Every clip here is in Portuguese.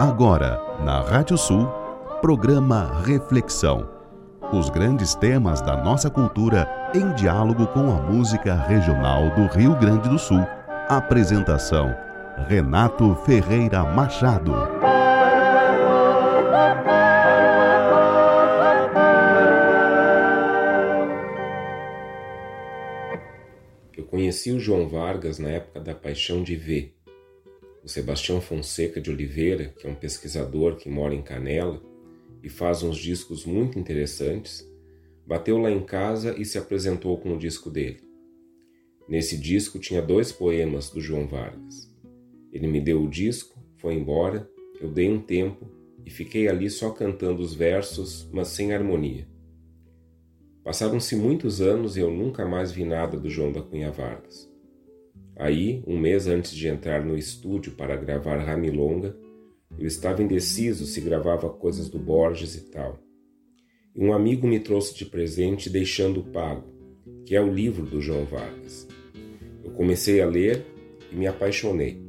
Agora, na Rádio Sul, programa Reflexão. Os grandes temas da nossa cultura em diálogo com a música regional do Rio Grande do Sul. Apresentação: Renato Ferreira Machado. Eu conheci o João Vargas na época da Paixão de Ver o Sebastião Fonseca de Oliveira, que é um pesquisador que mora em Canela e faz uns discos muito interessantes, bateu lá em casa e se apresentou com o disco dele. Nesse disco tinha dois poemas do João Vargas. Ele me deu o disco, foi embora, eu dei um tempo e fiquei ali só cantando os versos, mas sem harmonia. Passaram-se muitos anos e eu nunca mais vi nada do João da Cunha Vargas. Aí, um mês antes de entrar no estúdio para gravar Ramilonga, eu estava indeciso se gravava coisas do Borges e tal. E um amigo me trouxe de presente Deixando Pago, que é o livro do João Vargas. Eu comecei a ler e me apaixonei.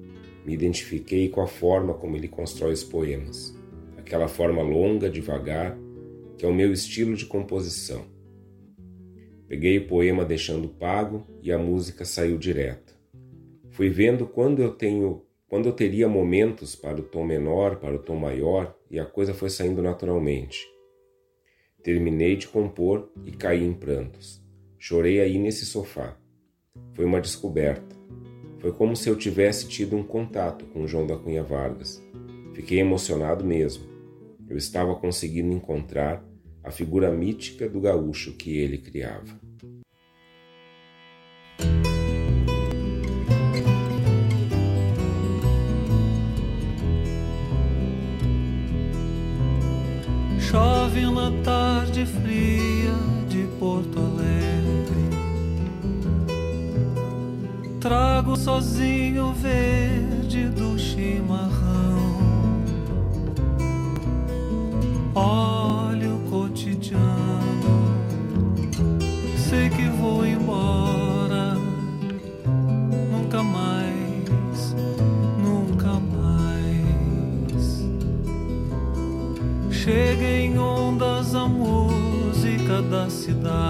Me identifiquei com a forma como ele constrói os poemas, aquela forma longa, devagar, que é o meu estilo de composição. Peguei o poema Deixando Pago e a música saiu direto. Fui vendo quando eu tenho, quando eu teria momentos para o tom menor, para o tom maior, e a coisa foi saindo naturalmente. Terminei de compor e caí em prantos. Chorei aí nesse sofá. Foi uma descoberta. Foi como se eu tivesse tido um contato com João da Cunha Vargas. Fiquei emocionado mesmo. Eu estava conseguindo encontrar a figura mítica do gaúcho que ele criava. Chove na tarde fria de Porto Alegre. Trago sozinho o verde do chimarrão. Olho da cidade.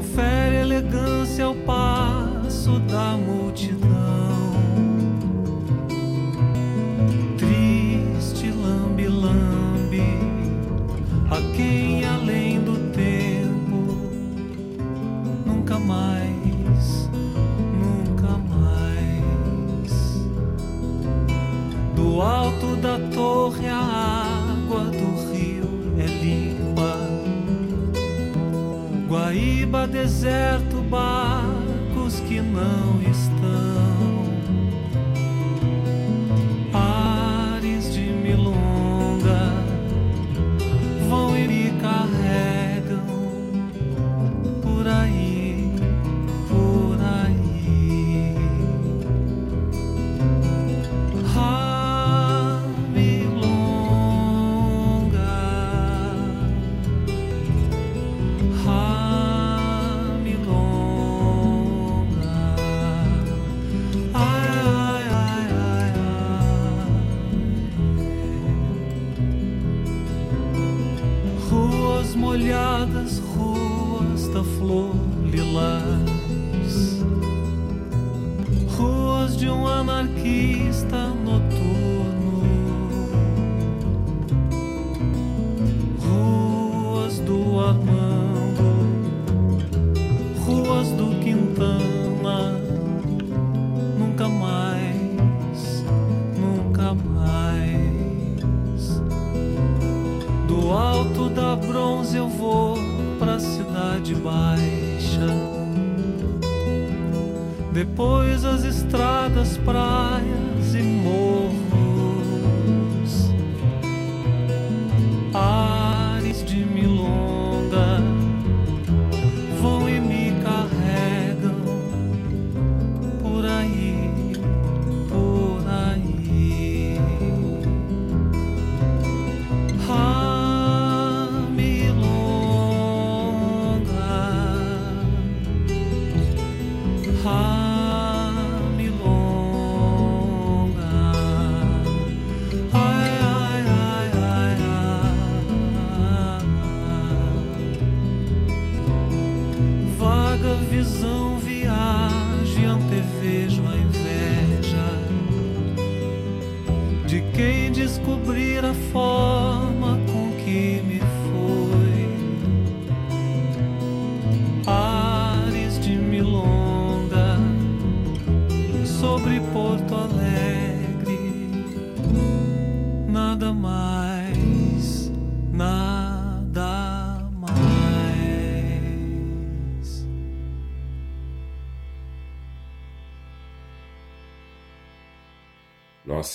confere elegância ao passo da multidão. Triste lambe-lambe a quem além do tempo nunca mais, nunca mais, do alto da torre a deserto, barcos que não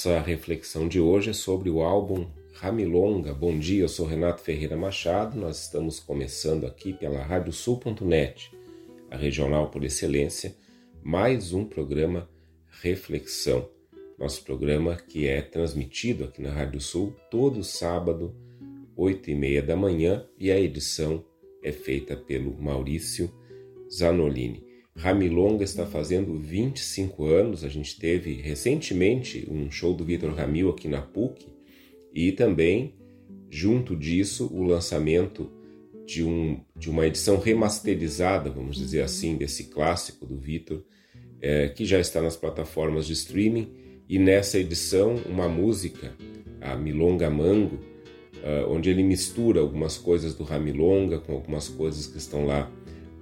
Nossa reflexão de hoje é sobre o álbum Ramilonga. Bom dia, eu sou Renato Ferreira Machado. Nós estamos começando aqui pela radiosul.net, a regional por excelência, mais um programa Reflexão. Nosso programa que é transmitido aqui na Rádio Sul todo sábado, 8 e meia da manhã, e a edição é feita pelo Maurício Zanolini. Ramilonga está fazendo 25 anos. A gente teve recentemente um show do Vitor Ramil aqui na PUC e também, junto disso, o lançamento de, um, de uma edição remasterizada, vamos dizer assim, desse clássico do Vitor, é, que já está nas plataformas de streaming. E nessa edição, uma música, a Milonga Mango, uh, onde ele mistura algumas coisas do Ramilonga com algumas coisas que estão lá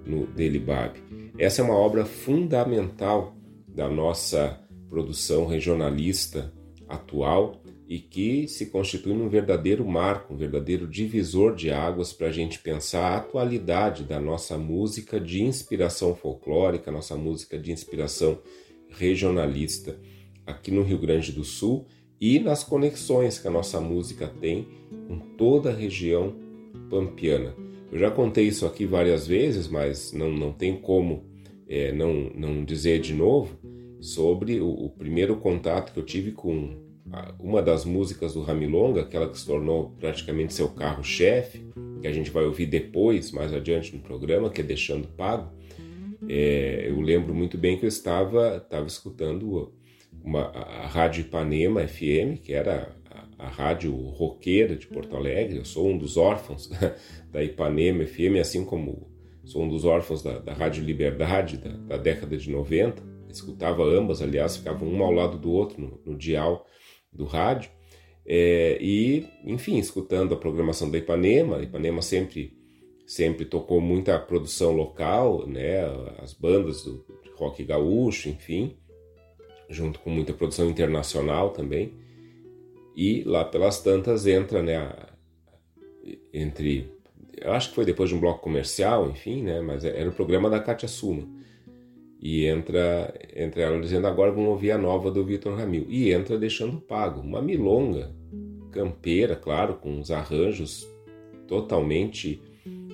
no Delibab. Essa é uma obra fundamental da nossa produção regionalista atual e que se constitui num verdadeiro marco, um verdadeiro divisor de águas para a gente pensar a atualidade da nossa música de inspiração folclórica, nossa música de inspiração regionalista aqui no Rio Grande do Sul e nas conexões que a nossa música tem com toda a região pampiana. Eu já contei isso aqui várias vezes, mas não, não tem como é, não, não dizer de novo sobre o, o, primeiro contato que eu tive com a, uma das músicas do Ramilonga, aquela que se tornou praticamente seu carro-chefe, que a gente vai ouvir depois, mais adiante no programa, que é Deixando Pago. É, eu lembro muito bem que eu estava, estava escutando uma, a, Rádio Ipanema FM, que era a, rádio roqueira de Porto Alegre. Eu sou um dos órfãos da Ipanema FM, assim como sou um dos órfãos da, da Rádio Liberdade da, da, década de 90. Escutava ambas, aliás, ficavam um ao lado do outro no, no dial do rádio. É, e, enfim, escutando a programação da Ipanema. A Ipanema sempre, sempre tocou muita produção local, né? as bandas do rock gaúcho, enfim, junto com muita produção internacional também. E lá pelas tantas entra, né, entre, eu acho que foi depois de um bloco comercial, enfim, né, mas era o programa da Katia Suma. E entra, entra ela dizendo, agora vamos ouvir a nova do Vitor Ramil. E entra deixando pago, uma milonga campeira, claro, com os arranjos totalmente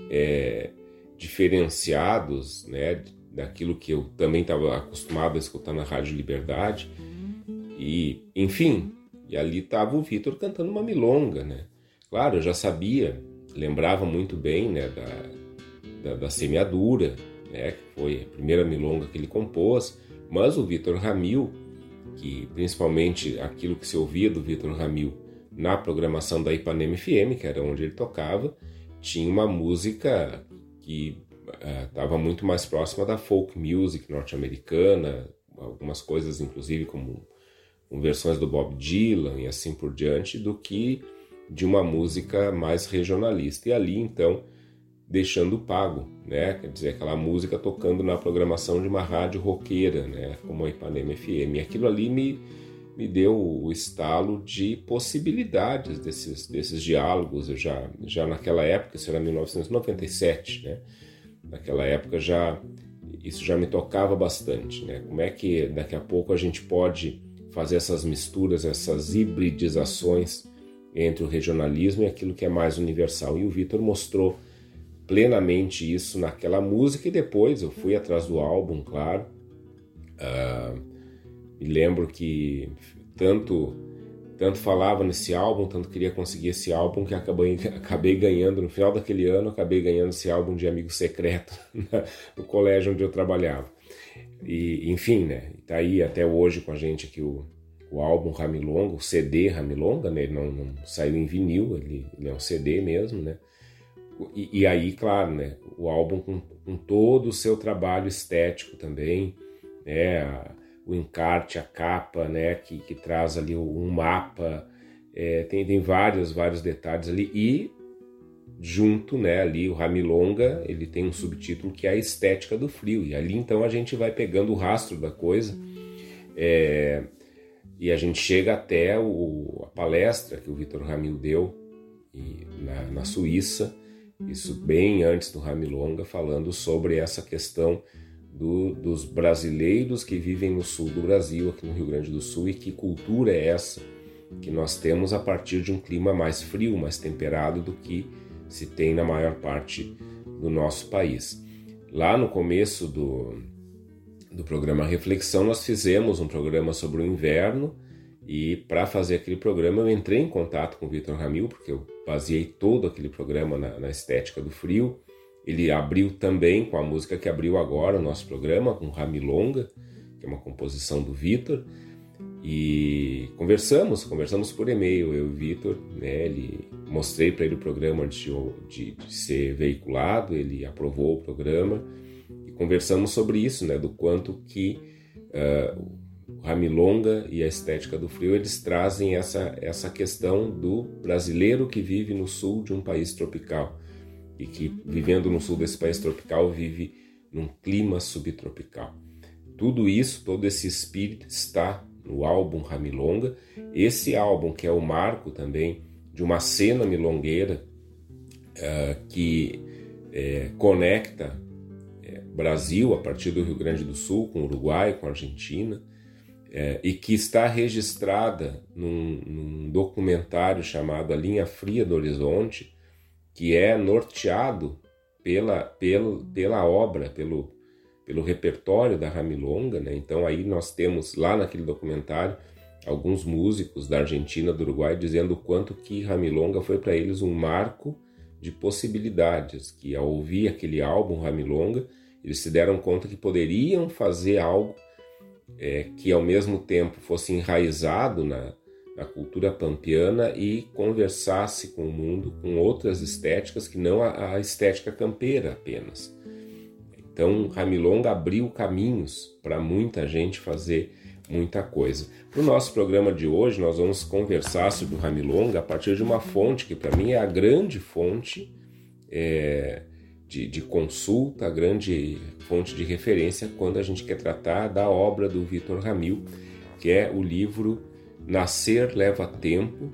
é, diferenciados, né, daquilo que eu também estava acostumado a escutar na Rádio Liberdade. E, enfim, e ali estava o Vitor cantando uma milonga, né? Claro, eu já sabia, lembrava muito bem, né, da, da, da semeadura, né, que foi a primeira milonga que ele compôs, mas o Vitor Ramil, que principalmente aquilo que se ouvia do Vitor Ramil na programação da Ipanema FM, que era onde ele tocava, tinha uma música que estava uh, muito mais próxima da folk music norte-americana, algumas coisas inclusive como, como versões do Bob Dylan e assim por diante, do que de uma música mais regionalista. E ali então deixando pago, né? Quer dizer, aquela música tocando na programação de uma rádio roqueira, né? Como a Ipanema FM. E aquilo ali me, me deu o estalo de possibilidades desses, desses diálogos. Eu já, já naquela época, isso era 1997, né? Naquela época já isso já me tocava bastante, né? Como é que daqui a pouco a gente pode fazer essas misturas, essas hibridizações entre o regionalismo e aquilo que é mais universal. E o Vitor mostrou plenamente isso naquela música e depois eu fui atrás do álbum, claro. Uh, me lembro que tanto tanto falava nesse álbum, tanto queria conseguir esse álbum que acabei, acabei ganhando no final daquele ano, acabei ganhando esse álbum de amigo secreto no colégio onde eu trabalhava. E enfim, né? Tá aí até hoje com a gente aqui o, o álbum Ramilonga, o CD Ramilonga, né? Ele não, não saiu em vinil, ele, ele é um CD mesmo, né? E, e, aí, claro, né, o álbum com, com, todo o seu trabalho estético também, né, o encarte, a capa, né, que, que traz ali um mapa, é, tem, tem vários, vários detalhes ali, e junto, né, ali o Ramilonga, ele tem um subtítulo que é a estética do frio, e ali então a gente vai pegando o rastro da coisa, é, e a gente chega até o, a palestra que o Vitor Ramil deu e, na, na Suíça, isso bem antes do Ramilonga, falando sobre essa questão do, dos brasileiros que vivem no sul do Brasil, aqui no Rio Grande do Sul, e que cultura é essa que nós temos a partir de um clima mais frio, mais temperado do que se tem na maior parte do nosso país. Lá no começo do, do programa Reflexão, nós fizemos um programa sobre o inverno e para fazer aquele programa eu entrei em contato com o Vitor Ramil, porque eu baseei todo aquele programa na, na, estética do frio. Ele abriu também com a música que abriu agora o nosso programa, com Ramilonga, que é uma composição do Vitor. E conversamos, conversamos por e-mail, eu e o Vitor, né, ele, mostrei para ele o programa antes de, de, de, ser veiculado, ele aprovou o programa e conversamos sobre isso, né, do quanto que uh, o Ramilonga e a estética do frio, eles trazem essa, essa questão do brasileiro que vive no sul de um país tropical e que, vivendo no sul desse país tropical, vive num clima subtropical. Tudo isso, todo esse espírito está no álbum Ramilonga. Esse álbum, que é o marco também de uma cena milongueira uh, que uh, conecta uh, Brasil a partir do Rio Grande do Sul com Uruguai, com Argentina, é, e que está registrada num, num, documentário chamado A Linha Fria do Horizonte, que é norteado pela, pela, pela obra, pelo, pelo repertório da Ramilonga. Né? Então, aí nós temos lá naquele documentário alguns músicos da Argentina, do Uruguai, dizendo o quanto que Ramilonga foi para eles um marco de possibilidades, que ao ouvir aquele álbum Ramilonga, eles se deram conta que poderiam fazer algo é, que ao mesmo tempo fosse enraizado na, na cultura pampiana e conversasse com o mundo com outras estéticas que não a, a estética campeira apenas. Então, Ramilonga abriu caminhos para muita gente fazer muita coisa. Para o nosso programa de hoje, nós vamos conversar sobre o Ramilonga a partir de uma fonte que, para mim, é a grande fonte é, de, de consulta, a grande fonte de referência quando a gente quer tratar da obra do Vitor Ramil, que é o livro Nascer Leva Tempo,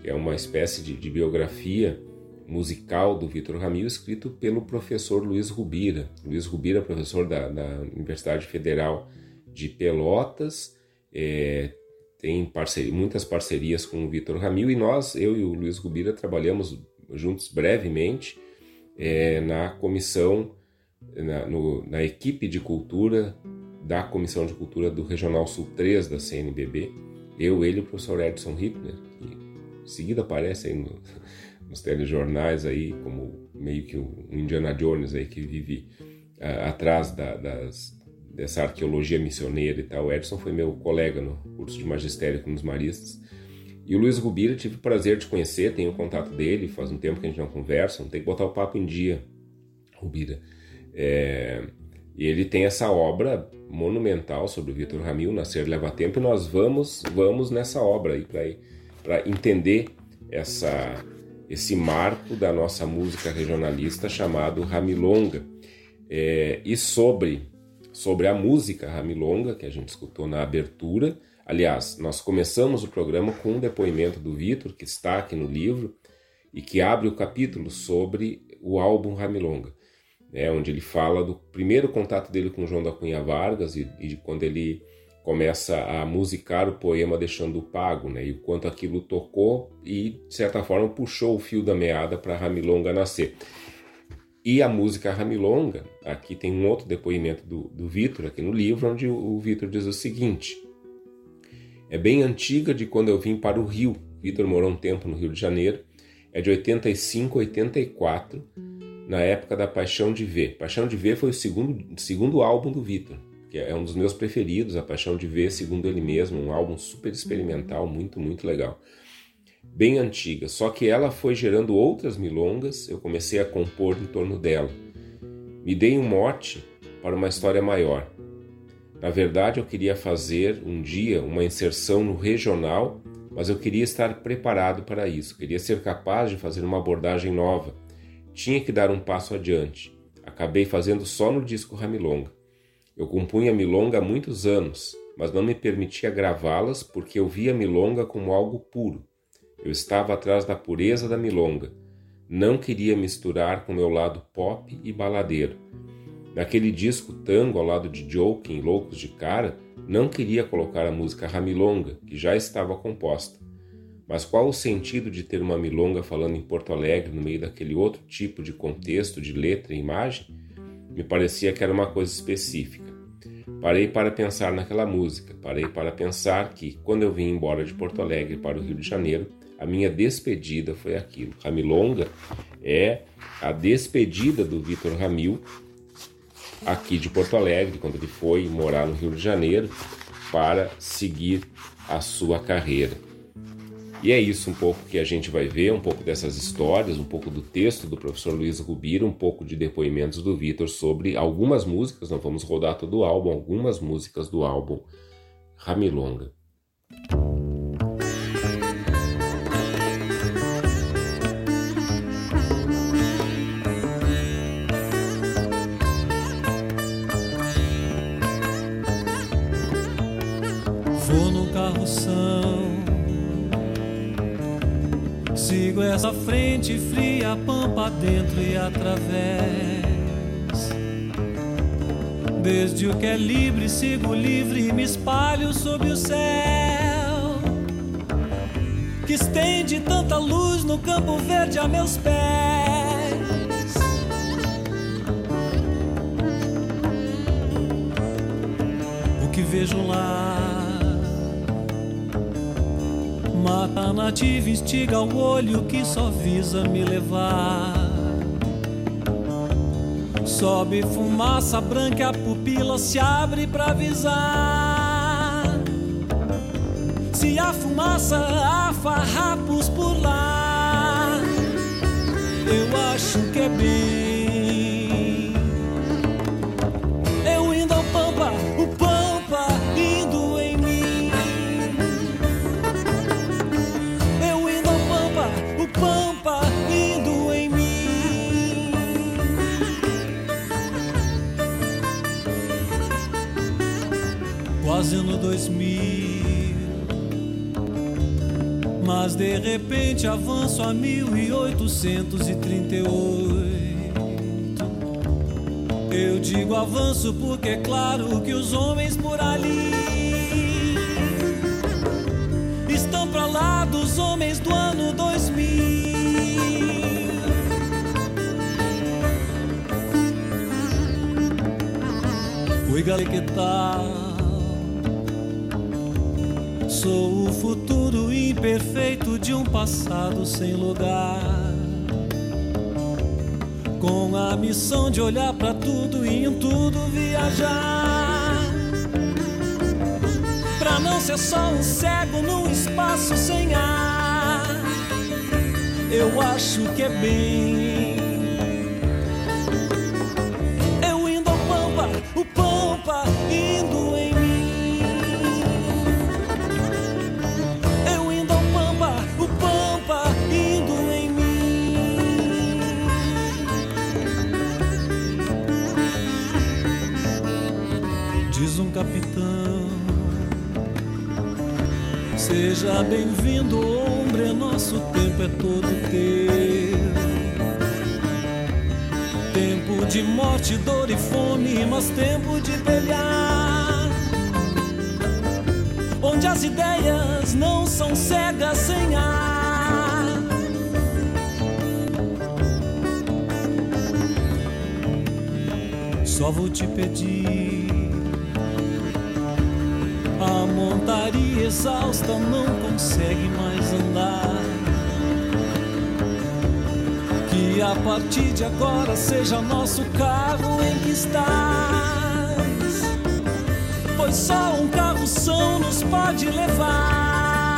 que é uma espécie de, de biografia musical do Vitor Ramil, escrito pelo professor Luiz Rubira. Luiz Rubira, professor da, da Universidade Federal de Pelotas, é, tem parceria, muitas parcerias com o Vitor Ramil e nós, eu e o Luiz Rubira, trabalhamos juntos brevemente é, na comissão, na, no, na equipe de cultura da Comissão de Cultura do Regional Sul 3 da CNBB. Eu, ele e o professor Edson Hippner, que em seguida aparece aí no, nos telejornais aí como meio que um Indiana Jones aí que vive uh, atrás da, das, dessa arqueologia missioneira e tal. O Edson foi meu colega no curso de magistério com os maristas. E o Luiz Rubira, tive o prazer de conhecer, tenho o contato dele, faz um tempo que a gente não conversa, não tem que botar o papo em dia, Rubira. É, e ele tem essa obra monumental sobre o Vitor Ramil, Nascer Leva Tempo, e nós vamos, vamos nessa obra aí para entender essa, esse marco da nossa música regionalista chamado Ramilonga. É, e sobre, sobre a música Ramilonga, que a gente escutou na abertura, aliás, nós começamos o programa com um depoimento do Vitor, que está aqui no livro, e que abre o capítulo sobre o álbum Ramilonga né, onde ele fala do primeiro contato dele com João da Cunha Vargas e, e de quando ele começa a musicar o poema Deixando Pago, né, e o quanto aquilo tocou e, de certa forma, puxou o fio da meada para Ramilonga nascer. E a música Ramilonga, aqui tem um outro depoimento do, do Vitor, aqui no livro, onde o, o Vitor diz o seguinte: é bem antiga de quando eu vim para o Rio. Vitor morou um tempo no Rio de Janeiro, é de 85, 84 na época da Paixão de Ver. Paixão de Ver foi o segundo, segundo álbum do Vitor, que é um dos meus preferidos, A Paixão de Ver, segundo ele mesmo, um álbum super experimental, muito, muito legal. Bem antiga, só que ela foi gerando outras milongas, eu comecei a compor em torno dela. Me dei um mote para uma história maior. Na verdade, eu queria fazer um dia uma inserção no regional, mas eu queria estar preparado para isso, queria ser capaz de fazer uma abordagem nova tinha que dar um passo adiante. Acabei fazendo só no disco Ramilonga. Eu compunha milonga há muitos anos, mas não me permitia gravá-las porque eu via milonga como algo puro. Eu estava atrás da pureza da milonga. Não queria misturar com meu lado pop e baladeiro. Naquele disco tango ao lado de Joking, Loucos de Cara, não queria colocar a música Ramilonga, que já estava composta. Mas qual o sentido de ter uma milonga falando em Porto Alegre no meio daquele outro tipo de contexto, de letra e imagem? Me parecia que era uma coisa específica. Parei para pensar naquela música, parei para pensar que, quando eu vim embora de Porto Alegre para o Rio de Janeiro, a minha despedida foi aquilo. A milonga é a despedida do Vitor Ramil aqui de Porto Alegre, quando ele foi morar no Rio de Janeiro para seguir a sua carreira. E é isso um pouco que a gente vai ver, um pouco dessas histórias, um pouco do texto do professor Luiz Rubira, um pouco de depoimentos do Vitor sobre algumas músicas, não vamos rodar todo o álbum, algumas músicas do álbum Ramilonga. Essa frente fria, pampa dentro e através. Desde o que é livre, sigo livre e me espalho sob o céu. Que estende tanta luz no campo verde a meus pés. O que vejo lá Mata nativa, instiga o olho que só visa me levar. Sobe fumaça branca, a pupila se abre pra avisar. Se a fumaça, há farrapos por lá. Eu acho que é bem. Mas de repente avanço a 1838. Eu digo avanço porque é claro que os homens por ali estão pra lá dos homens do ano 2000. Oi, galera, que tal? Sou o futuro imperfeito de um passado sem lugar com a missão de olhar para tudo e em tudo viajar. Pra não ser só um cego num espaço sem ar, eu acho que é bem. Capitão. Seja bem-vindo, homem, nosso tempo é todo teu. Tempo de morte, dor e fome, mas tempo de pelear. Onde as ideias não são cegas sem ar. Só vou te pedir exausta não consegue mais andar. Que a partir de agora seja nosso carro em que estás. Pois só um carro são nos pode levar.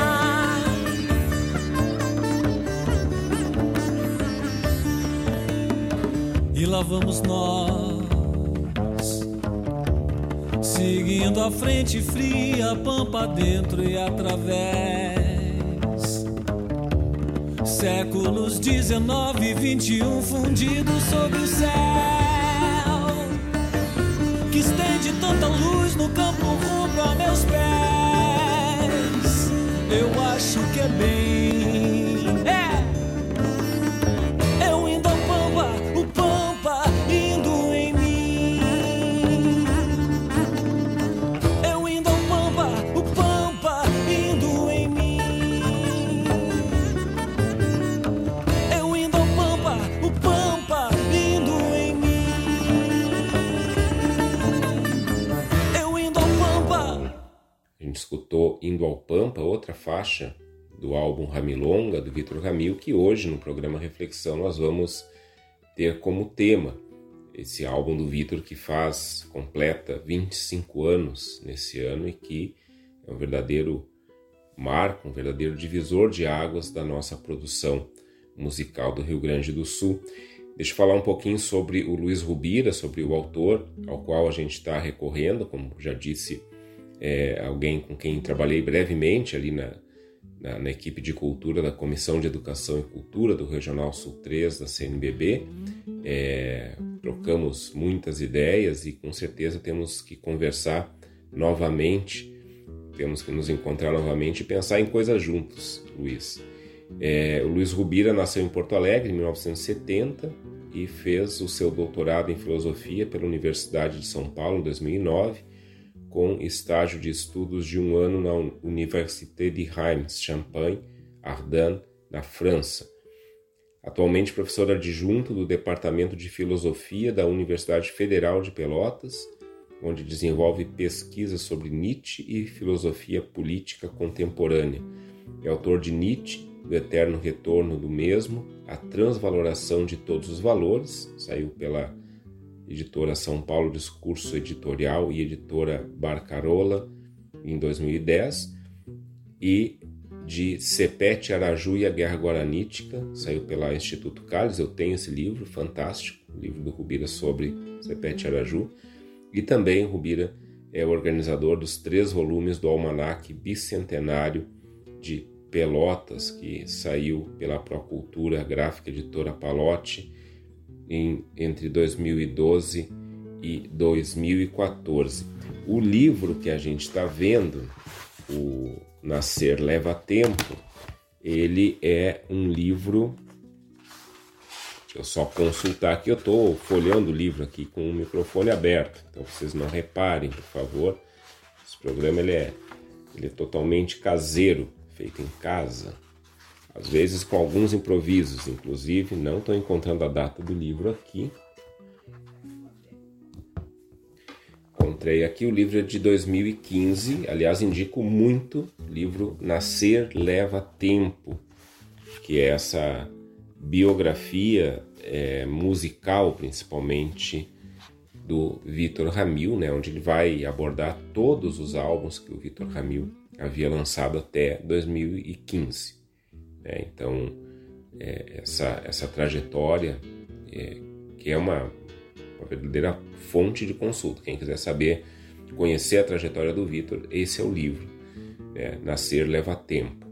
E lá vamos nós Seguindo a frente fria, pampa dentro e através. Séculos 19 e 21 fundidos sob o céu. Que estende tanta luz no campo rubro a meus pés. Eu acho que é bem. Indo ao Pampa, outra faixa do álbum Ramilonga, do Vitor Ramil, que hoje no programa Reflexão nós vamos ter como tema esse álbum do Vitor que faz, completa 25 anos nesse ano e que é um verdadeiro marco, um verdadeiro divisor de águas da nossa produção musical do Rio Grande do Sul. Deixa eu falar um pouquinho sobre o Luiz Rubira, sobre o autor ao qual a gente está recorrendo, como já disse é, alguém com quem trabalhei brevemente ali na, na, na, equipe de cultura da Comissão de Educação e Cultura do Regional Sul 3 da CNBB. É, trocamos muitas ideias e com certeza temos que conversar novamente, temos que nos encontrar novamente e pensar em coisas juntos, Luiz. É, o Luiz Rubira nasceu em Porto Alegre em 1970 e fez o seu doutorado em filosofia pela Universidade de São Paulo em 2009 com estágio de estudos de um ano na Université de Reims, Champagne, Ardennes, na França. Atualmente professor adjunto do Departamento de Filosofia da Universidade Federal de Pelotas, onde desenvolve pesquisas sobre Nietzsche e filosofia política contemporânea. É autor de Nietzsche, do Eterno Retorno do Mesmo, A Transvaloração de Todos os Valores, saiu pela editora São Paulo Discurso Editorial e editora Barcarola, em 2010, e de Sepete Araju e a Guerra Guaranítica, saiu pela Instituto Calles, eu tenho esse livro, fantástico, livro do Rubira sobre Sepete Araju, e também Rubira é organizador dos três volumes do Almanac Bicentenário de Pelotas, que saiu pela Procultura Gráfica Editora Palote, em, entre 2012 e 2014. O livro que a gente está vendo, o Nascer Leva Tempo, ele é um livro. Deixa eu só consultar aqui. Eu estou folheando o livro aqui com o microfone aberto, então vocês não reparem, por favor. Esse programa ele é, ele é totalmente caseiro, feito em casa. Às vezes com alguns improvisos, inclusive, não estou encontrando a data do livro aqui. Encontrei aqui, o livro é de 2015, aliás, indico muito o livro Nascer Leva Tempo, que é essa biografia é, musical, principalmente, do Vitor Ramil, né, onde ele vai abordar todos os álbuns que o Vitor Ramil havia lançado até 2015. Né? Então, é, essa, essa trajetória, é, que é uma, uma verdadeira fonte de consulta. Quem quiser saber, conhecer a trajetória do Vitor, esse é o livro. Né? Nascer leva tempo.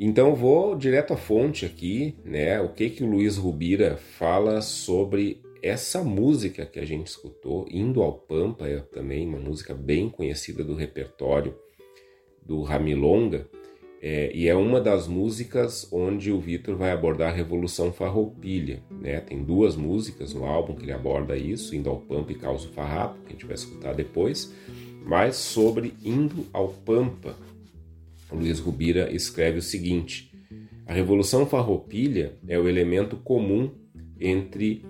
Então vou direto à fonte aqui, né? O que que o Luiz Rubira fala sobre essa música que a gente escutou, Indo ao Pampa, é também uma música bem conhecida do repertório do Ramilonga, é, e é uma das músicas onde o Vitor vai abordar a Revolução Farroupilha. Né? Tem duas músicas no álbum que ele aborda isso, Indo ao Pampa e Causo Farrapo, que a gente vai escutar depois. Mas sobre Indo ao Pampa, Luiz Rubira escreve o seguinte: A Revolução Farroupilha é o elemento comum entre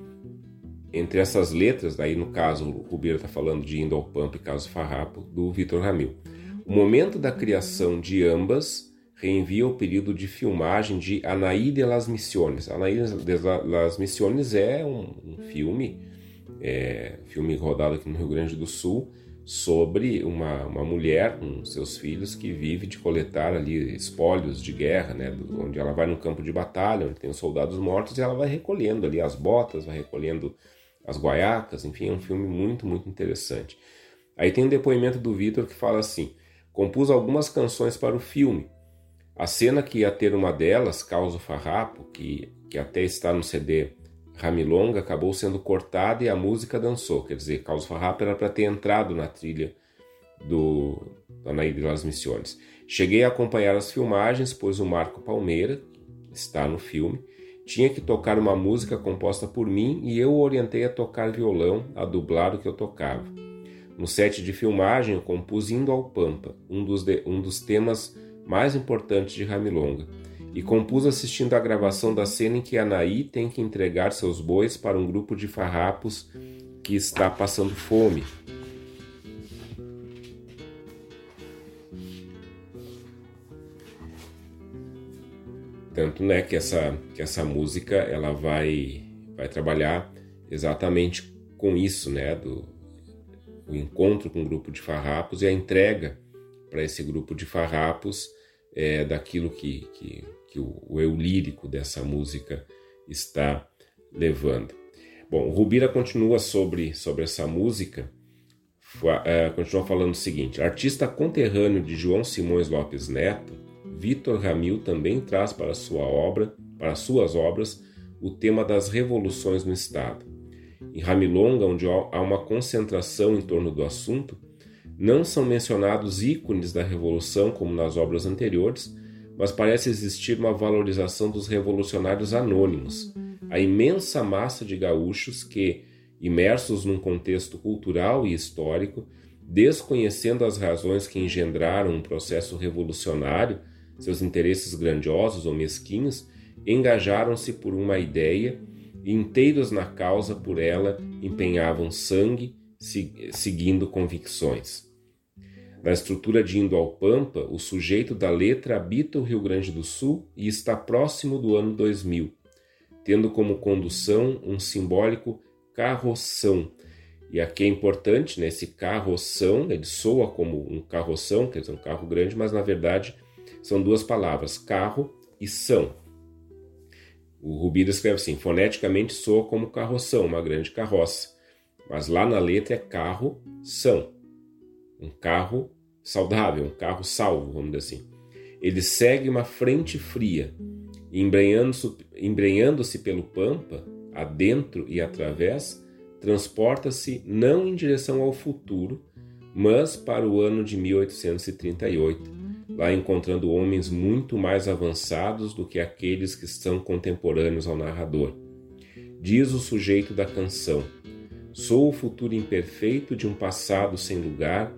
entre essas letras, daí no caso o Rubira está falando de Indo ao Pampa e Causo Farrapo, do Vitor Ramil. O momento da criação de ambas reenvia ao período de filmagem de Anaí de las Misiones. Anaí de las Misiones é um, um filme, é, filme rodado aqui no Rio Grande do Sul, sobre uma, uma mulher com seus filhos que vive de coletar ali espólios de guerra, né, onde ela vai no campo de batalha, onde tem os soldados mortos, e ela vai recolhendo ali as botas, vai recolhendo as guaiacas, enfim, é um filme muito, muito interessante. Aí tem um depoimento do Vitor que fala assim: compus algumas canções para o filme, a cena que ia ter uma delas, Causo Farrapo, que, que até está no CD Ramilonga, acabou sendo cortada e a música dançou. Quer dizer, Causo Farrapo era para ter entrado na trilha do Anaí de las Missões. Cheguei a acompanhar as filmagens, pois o Marco Palmeira, está no filme, tinha que tocar uma música composta por mim e eu o orientei a tocar violão, a dublar o que eu tocava. No set de filmagem, eu compus Indo ao Pampa, um dos, de, um dos temas mais importante de Ramilonga, e compus assistindo à gravação da cena em que Anaí tem que entregar seus bois para um grupo de farrapos que está passando fome. Tanto né, que, essa, que essa música ela vai, vai trabalhar exatamente com isso, né, do o encontro com um grupo de farrapos e a entrega para esse grupo de farrapos é, daquilo que, que, que o, o eu lírico dessa música está levando. Bom, Rubira continua sobre, sobre essa música, uh, continua falando o seguinte: artista conterrâneo de João Simões Lopes Neto, Vitor Ramil também traz para sua obra, para suas obras, o tema das revoluções no Estado. Em Ramilonga, onde há uma concentração em torno do assunto, não são mencionados ícones da revolução como nas obras anteriores, mas parece existir uma valorização dos revolucionários anônimos, a imensa massa de gaúchos que, imersos num contexto cultural e histórico, desconhecendo as razões que engendraram um processo revolucionário, seus interesses grandiosos ou mesquinhos, engajaram-se por uma ideia e, inteiros na causa por ela, empenhavam sangue, seguindo convicções. Na estrutura de Indo ao Pampa, o sujeito da letra habita o Rio Grande do Sul e está próximo do ano 2000, tendo como condução um simbólico carroção. E aqui é importante, né, esse carroção, ele soa como um carroção, quer dizer, um carro grande, mas na verdade são duas palavras, carro e são. O Rubira escreve assim, foneticamente soa como carroção, uma grande carroça, mas lá na letra é carro, são um carro saudável, um carro salvo, vamos dizer assim. Ele segue uma frente fria, embrenhando-se embrenhando pelo pampa, adentro e através, transporta-se não em direção ao futuro, mas para o ano de 1838, lá encontrando homens muito mais avançados do que aqueles que são contemporâneos ao narrador. Diz o sujeito da canção: Sou o futuro imperfeito de um passado sem lugar,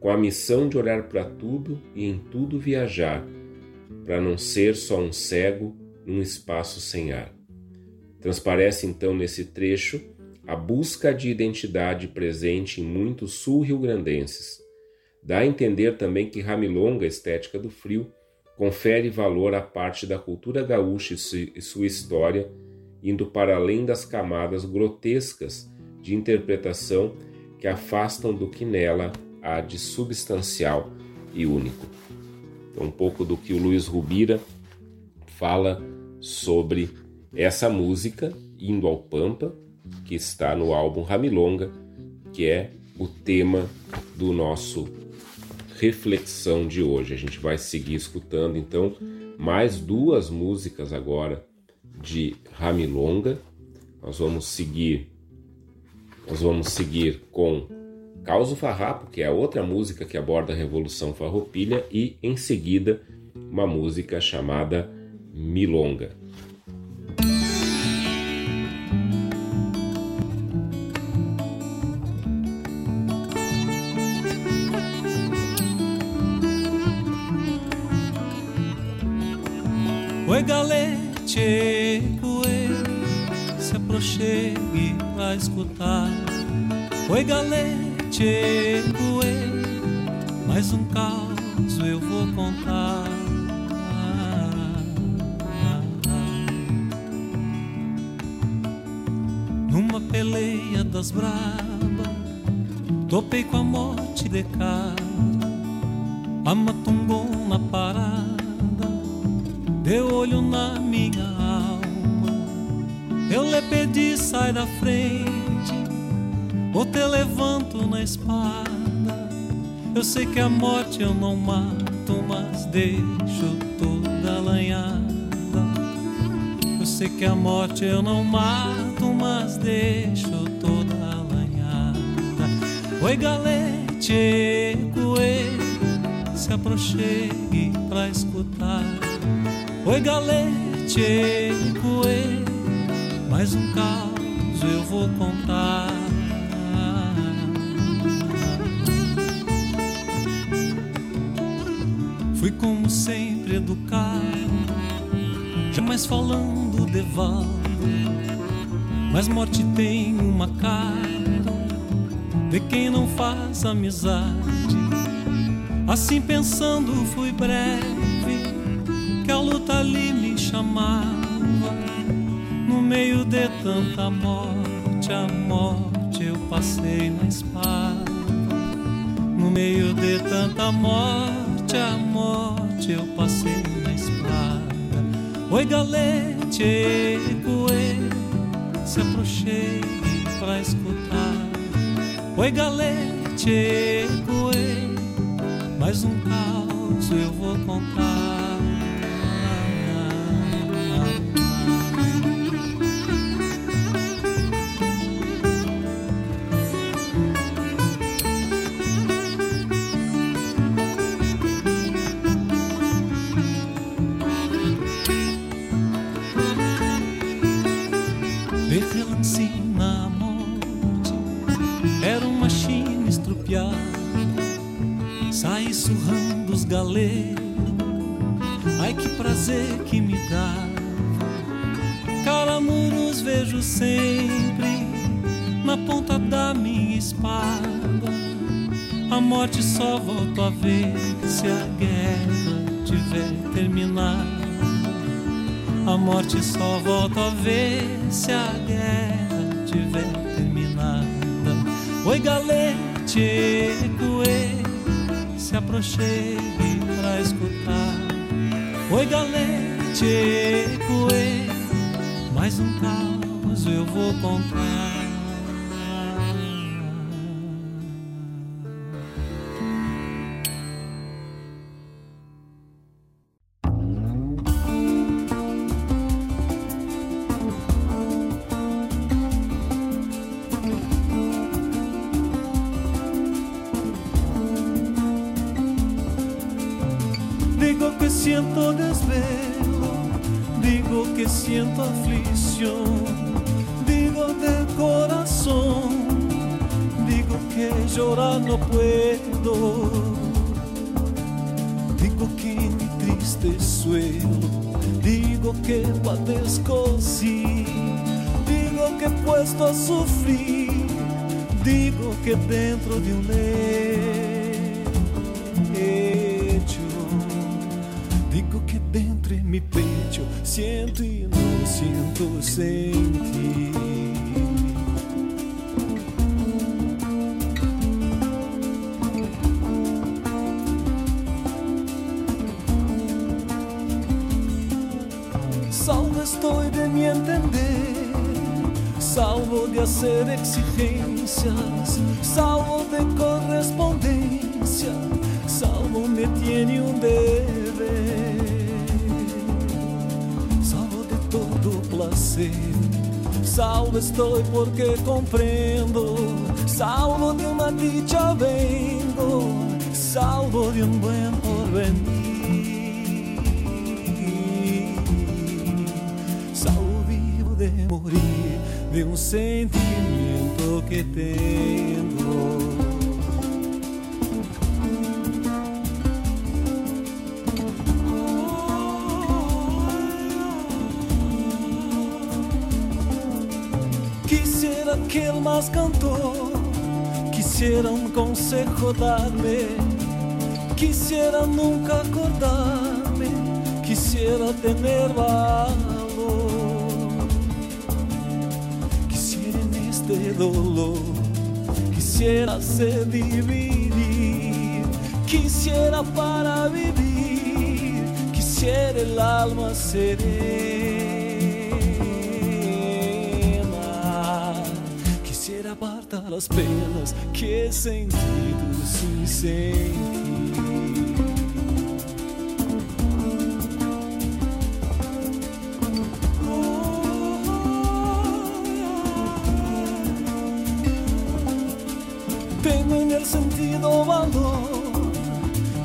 com a missão de olhar para tudo e em tudo viajar, para não ser só um cego num espaço sem ar. Transparece então nesse trecho a busca de identidade presente em muitos sul-riograndenses. Dá a entender também que Ramilonga, estética do frio, confere valor à parte da cultura gaúcha e sua história, indo para além das camadas grotescas de interpretação que afastam do que nela há de substancial e único. Então, um pouco do que o Luiz Rubira fala sobre essa música, Indo ao Pampa, que está no álbum Ramilonga, que é o tema do nosso reflexão de hoje. A gente vai seguir escutando então mais duas músicas agora de Ramilonga. Nós vamos seguir nós vamos seguir com Causo Farrapo, que é a outra música que aborda a Revolução Farroupilha e em seguida uma música chamada Milonga. Oi, galete, se aproxime pra escutar. Oi, galete, coelho, mais um caos eu vou contar. Numa peleia das brabas, topei com a morte de cara, a matungona parada teu olho na minha alma. Eu lhe pedi, sai da frente, ou te levanto na espada. Eu sei que a morte eu não mato, mas deixo toda alanhada. Eu sei que a morte eu não mato, mas deixo toda alanhada. Oi, galete, coelho, se aproxime pra escutar. Oi, galete, coelho, mais um caos eu vou contar. Fui como sempre educado, jamais falando de valor, mas morte tem uma cara de quem não faz amizade. Assim pensando fui breve que a luta ali me chamava. No meio de tanta morte, a morte eu passei na espada. No meio de tanta morte, a morte eu passei na espada. Oi, galete, coelho, se aproxime pra escutar. Oi, galete, coelho, mais um caos eu vou contar. Salvo de correspondencia, salvo me tiene un deber, salvo de todo placer, salvo estoy porque comprendo, salvo de una dicha vengo, salvo de un buen porvenir. Salvo vivo de morir de un sentimiento que tengo. Quisiera que el más cantó, quisiera un consejo darme, quisiera nunca acordarme, quisiera tener valor. Este dolor, quisiera ser dividir, quisiera para vivir, quisiera el alma serena, quisiera apartar las penas que he sentido sin sentir.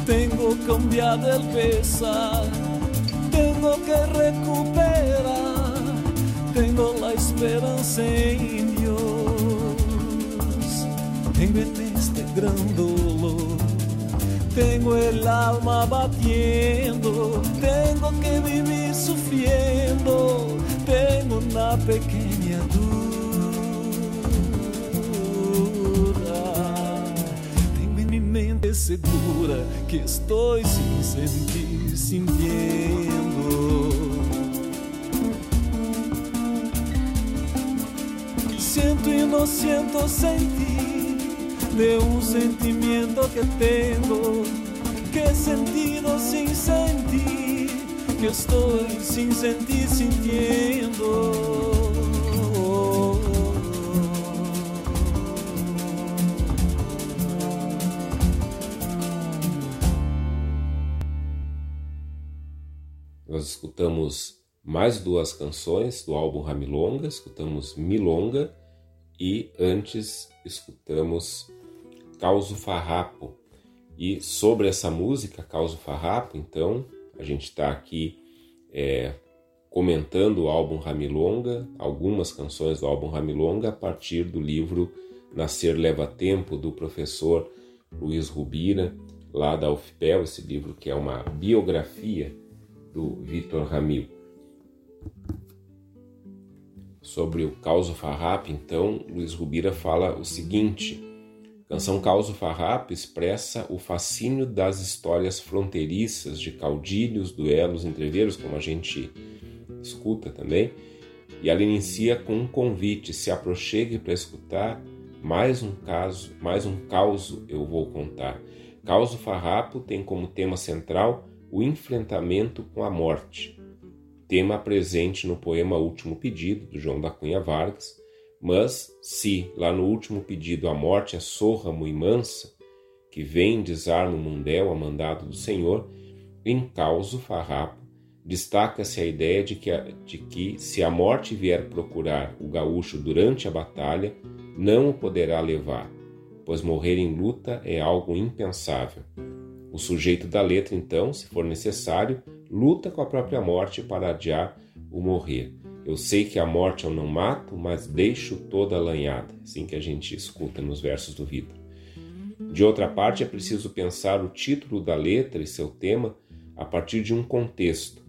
Tengo cambiado el pesar, tengo que recuperar, tengo la esperanza en Dios, tengo en este gran dolor, tengo el alma batiendo, tengo que vivir sufriendo, tengo una pequeña duda. Segura que estoy sin sentir, sintiendo. Siento y no siento sentir de un sentimiento que tengo, que sentido sin sentir, que estoy sin sentir, sintiendo. Nós escutamos mais duas canções do álbum Ramilonga, escutamos Milonga e antes escutamos Causo Farrapo. E sobre essa música, Causo Farrapo, então, a gente está aqui é, comentando o álbum Ramilonga, algumas canções do álbum Ramilonga, a partir do livro Nascer Leva Tempo, do professor Luiz Rubira, lá da UFPEL, esse livro que é uma biografia do Vitor Ramil. Sobre o Causo Farrapo, então, Luiz Rubira fala o seguinte: Canção Causo Farrapo expressa o fascínio das histórias fronteiriças de caudilhos, duelos, entreveiros, como a gente escuta também, e ela inicia com um convite: se aproxegue para escutar mais um caso, mais um causo eu vou contar. Causo Farrapo tem como tema central o enfrentamento com a morte, tema presente no poema Último Pedido, do João da Cunha Vargas, mas se lá no último pedido a morte é sórramo e mansa, que vem desarma o mundel a mandado do Senhor, em causo farrapo, destaca-se a ideia de que, de que se a morte vier procurar o gaúcho durante a batalha, não o poderá levar, pois morrer em luta é algo impensável. O sujeito da letra, então, se for necessário, luta com a própria morte para adiar o morrer. Eu sei que a morte eu não mato, mas deixo toda alanhada. Assim que a gente escuta nos versos do Vitor. De outra parte, é preciso pensar o título da letra e seu tema a partir de um contexto.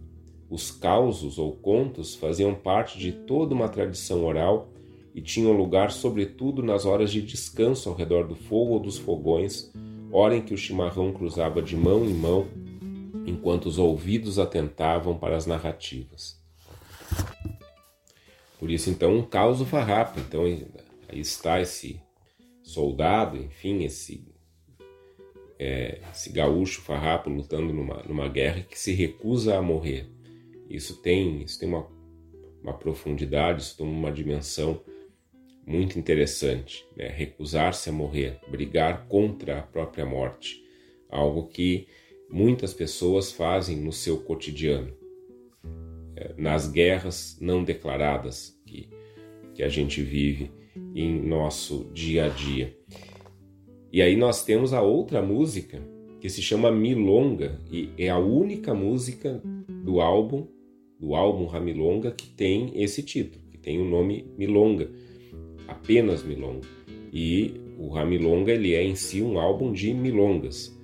Os causos ou contos faziam parte de toda uma tradição oral e tinham lugar, sobretudo, nas horas de descanso ao redor do fogo ou dos fogões, hora em que o chimarrão cruzava de mão em mão, enquanto os ouvidos atentavam para as narrativas. Por isso, então, um caos farrapo. Então, aí está esse soldado, enfim, esse, é, esse gaúcho farrapo lutando numa, numa guerra que se recusa a morrer. Isso tem, isso tem uma, uma profundidade, isso tem uma dimensão muito interessante. Né? Recusar-se a morrer, brigar contra a própria morte. Algo que muitas pessoas fazem no seu cotidiano. É, nas guerras não declaradas que, que a gente vive em nosso dia a dia. E aí nós temos a outra música que se chama Milonga e é a única música do álbum do álbum Ramilonga que tem esse título, que tem o nome Milonga, apenas Milonga. E o Ramilonga ele é em si um álbum de milongas.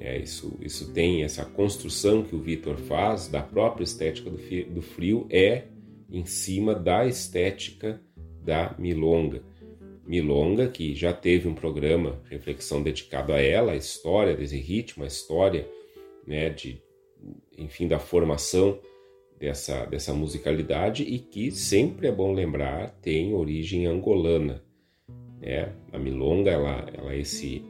É, isso, isso tem essa construção que o Vitor faz da própria estética do, do frio é em cima da estética da milonga. Milonga, que já teve um programa, reflexão dedicado a ela, a história desse ritmo, a história, né, de, enfim, da formação dessa, dessa musicalidade e que sempre é bom lembrar tem origem angolana. Né? A milonga ela, ela é esse,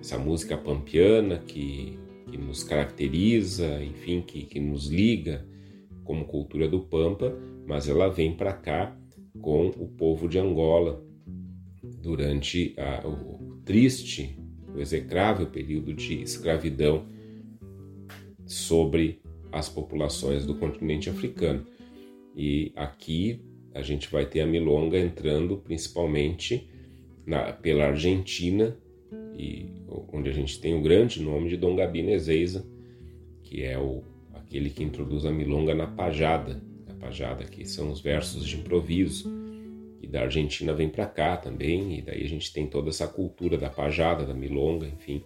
essa música pampiana que, que nos caracteriza, enfim, que, que nos liga como cultura do Pampa, mas ela vem para cá com o povo de Angola durante a, o triste, o execrável período de escravidão sobre as populações do continente africano. E aqui a gente vai ter a milonga entrando principalmente na, pela Argentina, e onde a gente tem o grande nome de Dom Gabino Ezeiza, que é o, aquele que introduz a milonga na pajada. A pajada que são os versos de improviso, e da Argentina vem para cá também, e daí a gente tem toda essa cultura da pajada, da milonga, enfim,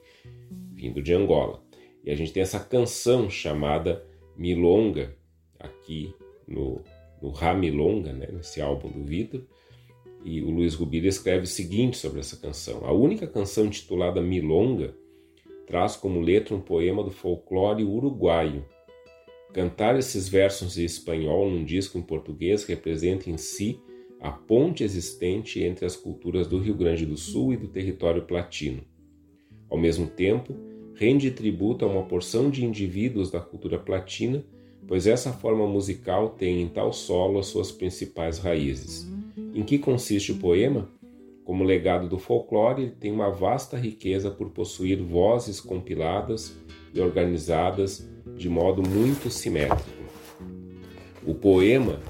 vindo de Angola. E a gente tem essa canção chamada Milonga, aqui no, no Ramilonga, né, nesse álbum do Vitor, e o Luiz Rubira escreve o seguinte sobre essa canção: A única canção intitulada Milonga traz como letra um poema do folclore uruguaio. Cantar esses versos em espanhol num disco em português representa em si a ponte existente entre as culturas do Rio Grande do Sul e do território platino. Ao mesmo tempo, rende tributo a uma porção de indivíduos da cultura platina, pois essa forma musical tem em tal solo as suas principais raízes. Em que consiste o poema? Como legado do folclore, ele tem uma vasta riqueza por possuir vozes compiladas e organizadas de modo muito simétrico. O poema,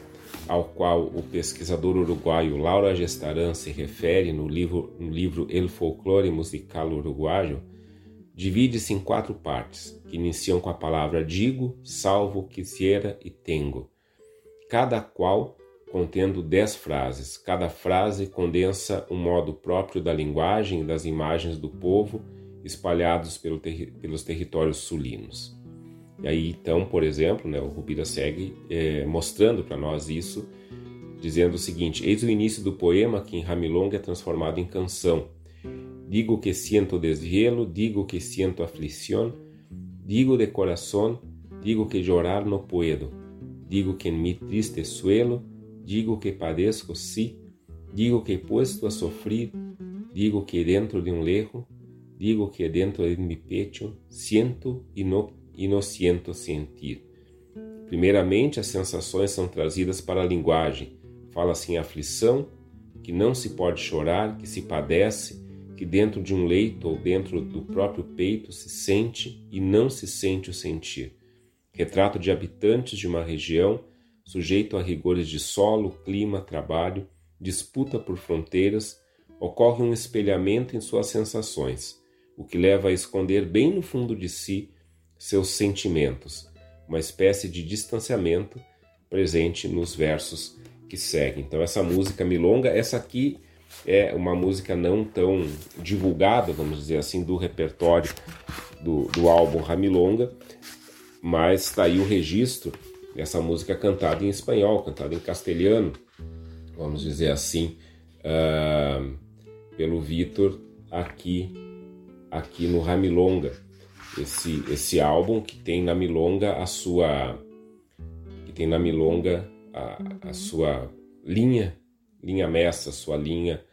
ao qual o pesquisador uruguaio Laura Gestaran se refere no livro, no livro El Folclore Musical Uruguaio, divide-se em quatro partes, que iniciam com a palavra digo, salvo, quisiera e tengo, cada qual contendo dez frases. Cada frase condensa um modo próprio da linguagem e das imagens do povo espalhados pelo terri pelos territórios sulinos. E aí, então, por exemplo, né, o Rubira segue é, mostrando para nós isso, dizendo o seguinte: Eis o início do poema que em Ramilong é transformado em canção Digo que siento deshielo, digo que siento aflicción, digo de corazón, digo que llorar no puedo, digo que en mi triste suelo, digo que padezco sí, digo que puesto a sufrir, digo que dentro de un lejo, digo que dentro de mi pecho siento e no, e no siento sentir. Primeiramente, as sensações são trazidas para a linguagem. Fala-se em aflição, que não se pode chorar, que se padece, que dentro de um leito ou dentro do próprio peito se sente e não se sente o sentir. Retrato de habitantes de uma região sujeito a rigores de solo, clima, trabalho, disputa por fronteiras, ocorre um espelhamento em suas sensações. o que leva a esconder bem no fundo de si seus sentimentos, uma espécie de distanciamento presente nos versos que seguem. Então, essa música Milonga, essa aqui é uma música não tão divulgada, vamos dizer assim, do repertório do, do álbum Ramilonga, mas está aí o registro dessa música cantada em espanhol, cantada em castelhano, vamos dizer assim, uh, pelo Vitor aqui, aqui no Ramilonga. Esse, esse álbum que tem na Milonga a sua que tem na Milonga a, a sua linha linha mestra, sua linha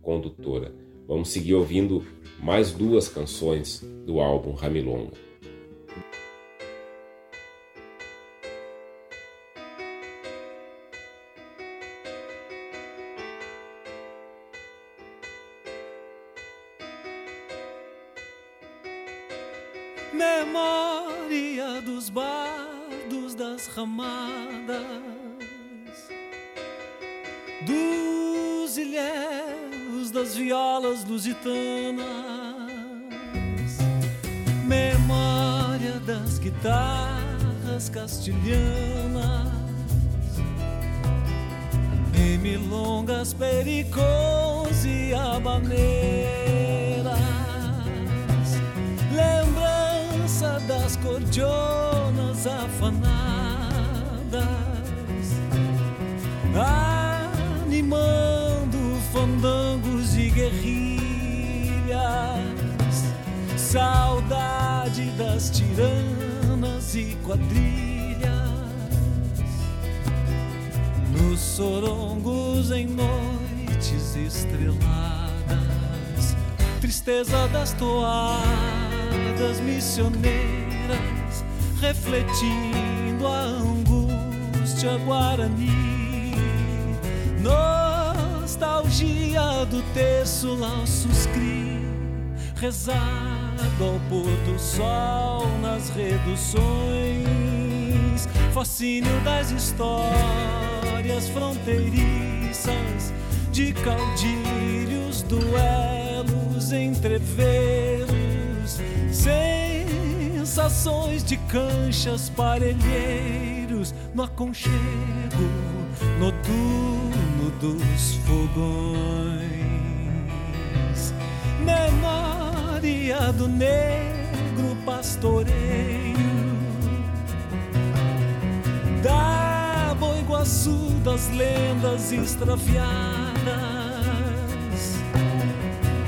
condutora. Vamos seguir ouvindo mais duas canções do álbum Ramilonga. Memória dos bardos das ramadas, das violas lusitanas, memória das guitarras castilhanas, em milongas, pericons e habaneiras lembrança das cordionas afanadas, animando e guerrilhas, saudade das tiranas e quadrilhas, nos sorongos em noites estreladas, tristeza das toadas das missioneiras, refletindo a angústia guarani. Nostalgia do terço laços cri, rezado ao pôr do sol nas reduções, fascínio das histórias fronteiriças de caudilhos, duelos, entreveros sensações de canchas, parelheiros no aconchego noturno dos fogões. Memória do negro pastoreio da Boi Guaçu das lendas extraviadas.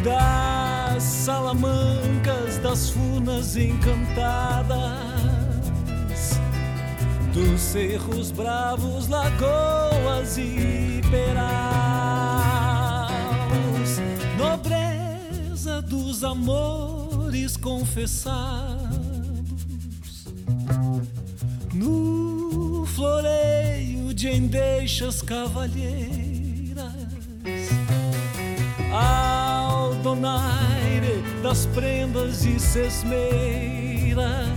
Da salamancas das furnas encantadas, dos cerros bravos, lagoas e peraus, nobreza dos amores confessados, no floreio de endeixas cavalheiras. Ao donaire das prendas e sesmeiras,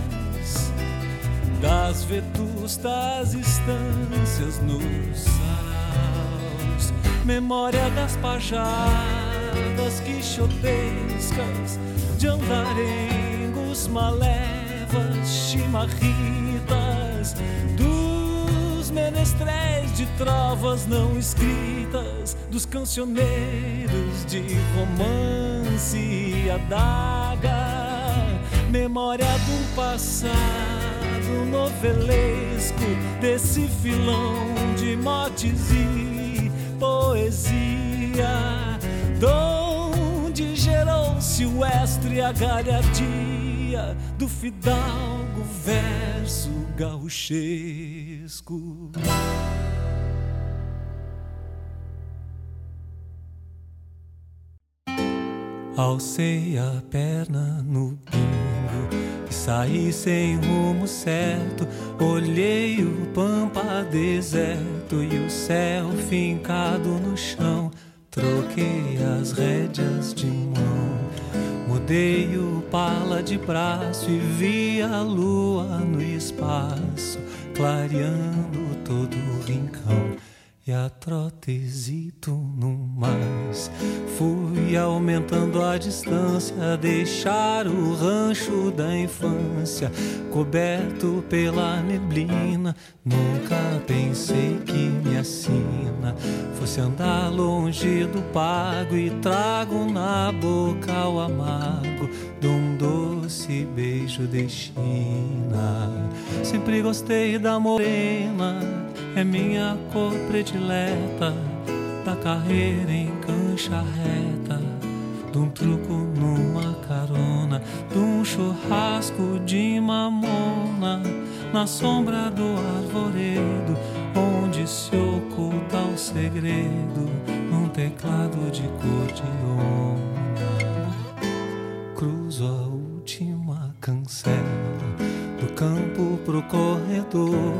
das vetustas estâncias nos saraus, memória das pajadas quixotescas, de andarengos, malevas, chimarritas, dos menestréis de trovas não escritas, dos cancioneiros de romance e adaga, memória do passado novelesco, desse filão de motes e poesia, donde gerou-se o estre a galhardia do fidalgo verso gauchesco. Alcei a perna no bingo e saí sem rumo certo. Olhei o pampa deserto e o céu fincado no chão. Troquei as rédeas de mão, mudei o pala de braço e vi a lua no espaço, clareando todo o rincão. E a trotezito no mais. Fui aumentando a distância, deixar o rancho da infância coberto pela neblina. Nunca pensei que minha sina fosse andar longe do pago e trago na boca o amargo de um doce beijo de China. Sempre gostei da morena, é minha cor predileta, da carreira em cancha reta, de um truco numa carona, de um churrasco de mamona, na sombra do arvoredo, onde se oculta o segredo, num teclado de cor de onda. Cruzo a última cancela do campo pro corredor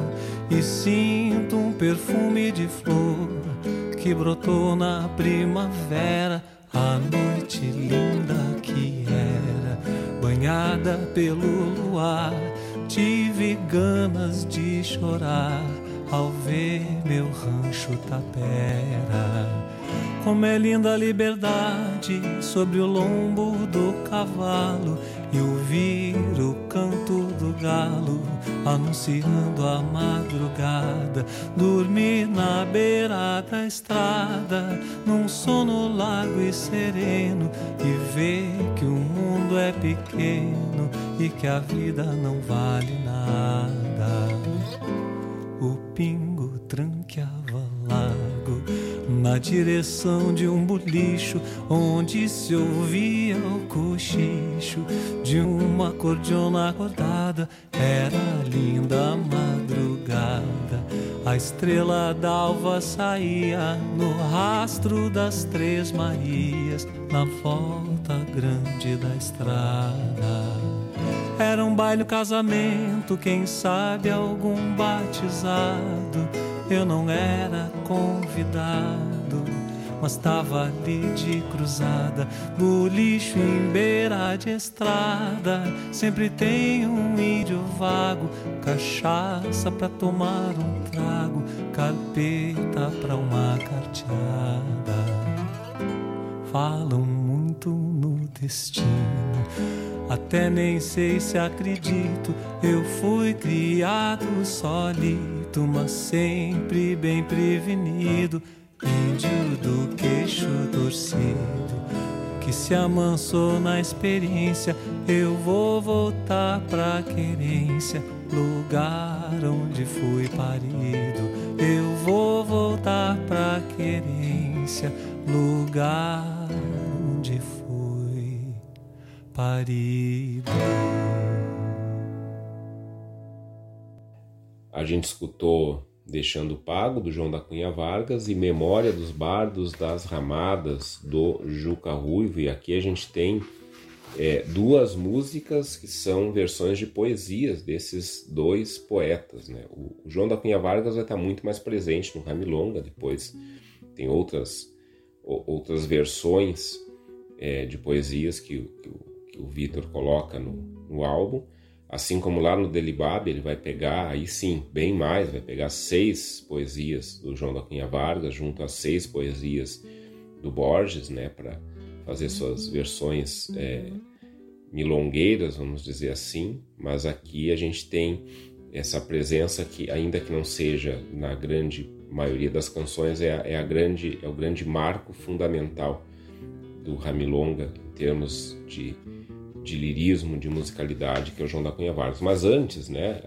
e sinto um perfume de flor que brotou na primavera, a noite linda que era, banhada pelo luar. Tive ganas de chorar ao ver meu rancho tapera. Como é linda a liberdade sobre o lombo do cavalo e ouvir o canto do galo anunciando a madrugada. Dormir na beira da estrada, num sono largo e sereno, e ver que o mundo é pequeno e que a vida não vale nada. O pingo tranqueava largo direção de um bolicho onde se ouvia o cochicho de uma cordiona acordada. Era linda a madrugada. A estrela d'alva saía no rastro das Três Marias na volta grande da estrada. Era um baile, um casamento, quem sabe algum batizado. Eu não era convidado, mas tava ali de cruzada, lixo em beira de estrada. Sempre tem um índio vago, cachaça pra tomar um trago, carpeta pra uma carteada. Falam muito no destino até nem sei se acredito, eu fui criado solito, mas sempre bem prevenido. Índio do queixo torcido, que se amansou na experiência. Eu vou voltar pra querência, lugar onde fui parido. Eu vou voltar pra querência, lugar onde fui parido. A gente escutou Deixando Pago, do João da Cunha Vargas, e Memória dos Bardos das Ramadas, do Juca Ruivo. E aqui a gente tem é, duas músicas que são versões de poesias desses dois poetas. Né? O, o João da Cunha Vargas vai estar muito mais presente no Ramilonga, depois tem outras, outras versões é, de poesias que, que o que o Vitor coloca no, no álbum. Assim como lá no Delibab, ele vai pegar, aí sim, bem mais, vai pegar seis poesias do João da Cunha Vargas, junto às seis poesias do Borges, né, para fazer suas versões é, milongueiras, vamos dizer assim. Mas aqui a gente tem essa presença que, ainda que não seja na grande maioria das canções, é, a, é a grande, é o grande marco fundamental do Ramilonga em termos de de lirismo, de musicalidade, que é o João da Cunha Vargas. Mas antes, né,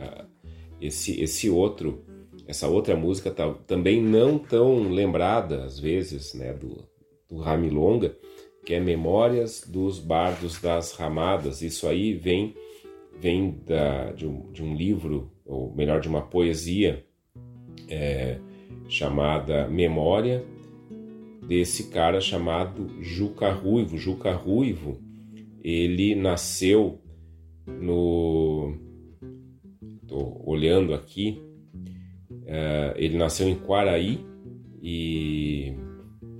esse, esse outro, essa outra música tá, também não tão lembrada, às vezes, né, do, do Ramilonga, que é Memórias dos Bardos das Ramadas. Isso aí vem, vem da, de, um, de um livro, ou melhor, de uma poesia é, chamada Memória, desse cara chamado Juca Ruivo. Juca Ruivo ele nasceu no. Estou olhando aqui. Uh, ele nasceu em Quaraí e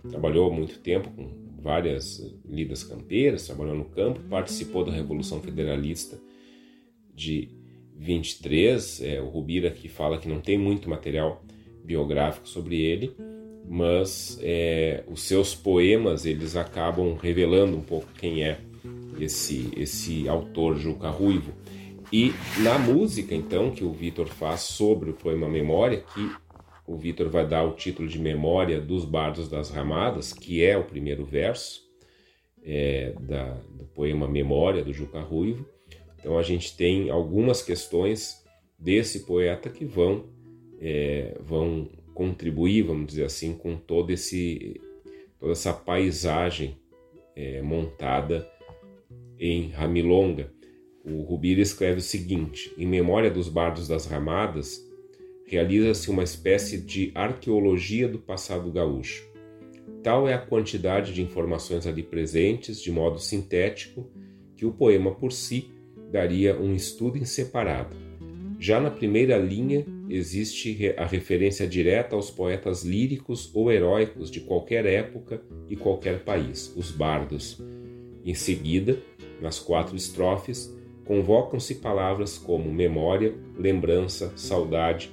trabalhou muito tempo com várias lidas campeiras, trabalhou no campo, participou da Revolução Federalista de 23. É, o Rubira aqui fala que não tem muito material biográfico sobre ele, mas é, os seus poemas eles acabam revelando um pouco quem é esse esse autor Juca Ruivo. E na música então que o Vitor faz sobre o poema Memória, que o Vitor vai dar o título de Memória dos Bardos das Ramadas, que é o primeiro verso é, da, do poema Memória do Juca Ruivo. Então a gente tem algumas questões desse poeta que vão é, vão contribuir, vamos dizer assim, com todo esse toda essa paisagem é, montada em Ramilonga. O Rubira escreve o seguinte: em memória dos bardos das ramadas, realiza-se uma espécie de arqueologia do passado gaúcho. Tal é a quantidade de informações ali presentes, de modo sintético, que o poema por si daria um estudo em separado. Já na primeira linha existe a referência direta aos poetas líricos ou heróicos de qualquer época e qualquer país, os bardos. Em seguida, nas quatro estrofes, convocam-se palavras como memória, lembrança, saudade,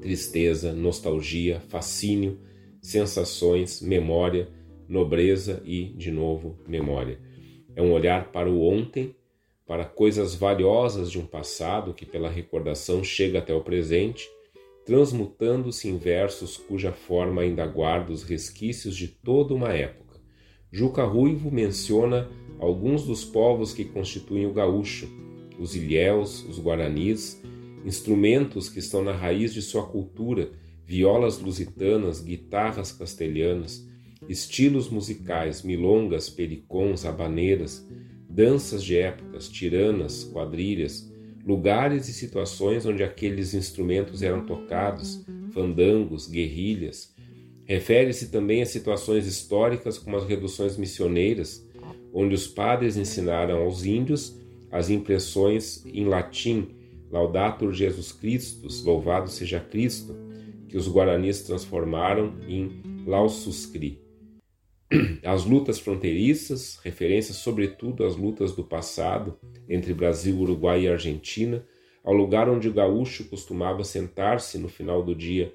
tristeza, nostalgia, fascínio, sensações, memória, nobreza e, de novo, memória. É um olhar para o ontem, para coisas valiosas de um passado que, pela recordação, chega até o presente, transmutando-se em versos cuja forma ainda guarda os resquícios de toda uma época. Juca Ruivo menciona alguns dos povos que constituem o gaúcho, os ilhéus, os guaranis, instrumentos que estão na raiz de sua cultura, violas lusitanas, guitarras castelhanas, estilos musicais, milongas, pericons, habaneiras, danças de épocas, tiranas, quadrilhas, lugares e situações onde aqueles instrumentos eram tocados, fandangos, guerrilhas. Refere-se também a situações históricas como as reduções missioneiras, onde os padres ensinaram aos índios as impressões em latim Laudator Jesus Christus, louvado seja Cristo, que os guaranis transformaram em Laususcri. As lutas fronteiriças, referências sobretudo às lutas do passado entre Brasil, Uruguai e Argentina, ao lugar onde o gaúcho costumava sentar-se no final do dia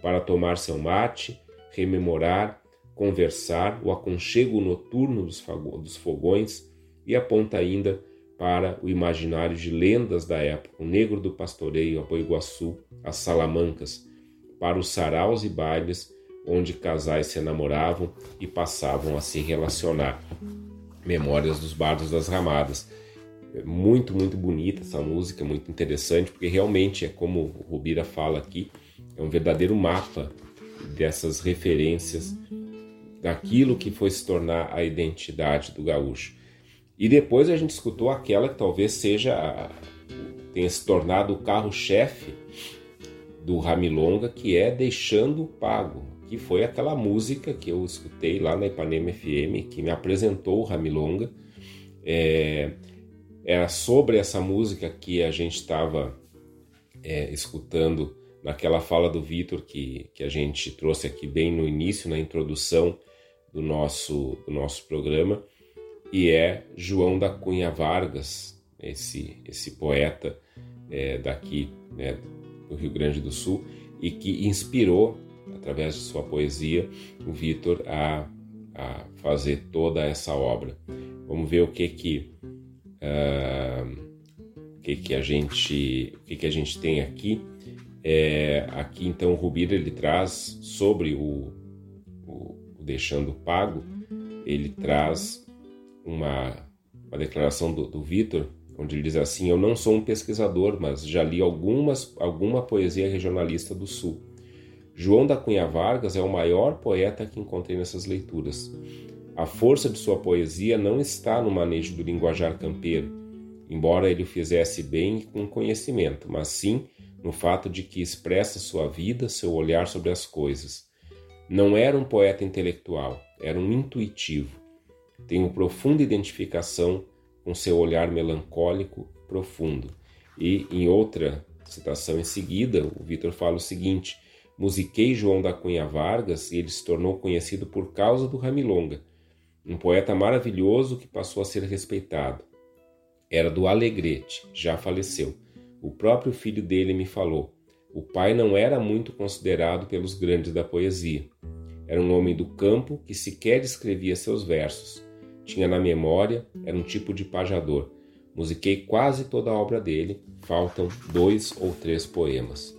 para tomar seu mate, rememorar, conversar, o aconchego noturno dos fogões e aponta ainda para o imaginário de lendas da época, o negro do pastoreio, a Boiguaçu, as salamancas, para os saraus e bailes onde casais se namoravam e passavam a se relacionar. Memórias dos Bardos das Ramadas. É muito, muito bonita essa música, muito interessante, porque realmente é como o Rubira fala aqui, é um verdadeiro mapa dessas referências daquilo que foi se tornar a identidade do gaúcho. E depois a gente escutou aquela que talvez seja tenha se tornado o carro-chefe do Ramilonga, que é Deixando o Pago, que foi aquela música que eu escutei lá na Ipanema FM, que me apresentou o Ramilonga. É, era sobre essa música que a gente estava é, escutando naquela fala do Vitor que, que a gente trouxe aqui bem no início, na introdução do nosso, do nosso programa e é João da Cunha Vargas, esse, esse poeta é, daqui né, do Rio Grande do Sul e que inspirou, através de sua poesia, o Vitor a, a fazer toda essa obra. Vamos ver o que que, uh, o que, que a gente o que, que a gente tem aqui. É, aqui então o Rubira ele traz sobre o, o, o deixando pago, ele traz uma, uma declaração do, do Vitor, onde ele diz assim: Eu não sou um pesquisador, mas já li algumas, alguma poesia regionalista do Sul. João da Cunha Vargas é o maior poeta que encontrei nessas leituras. A força de sua poesia não está no manejo do linguajar campeiro, embora ele o fizesse bem e com conhecimento, mas sim no fato de que expressa sua vida, seu olhar sobre as coisas. Não era um poeta intelectual, era um intuitivo. Tenho profunda identificação com seu olhar melancólico profundo. E em outra citação em seguida, o Vitor fala o seguinte: musiquei João da Cunha Vargas e ele se tornou conhecido por causa do Ramilonga, um poeta maravilhoso que passou a ser respeitado. Era do Alegrete, já faleceu. O próprio filho dele me falou. O pai não era muito considerado pelos grandes da poesia. Era um homem do campo que sequer escrevia seus versos. Tinha na memória, era um tipo de pajador. Musiquei quase toda a obra dele, faltam dois ou três poemas.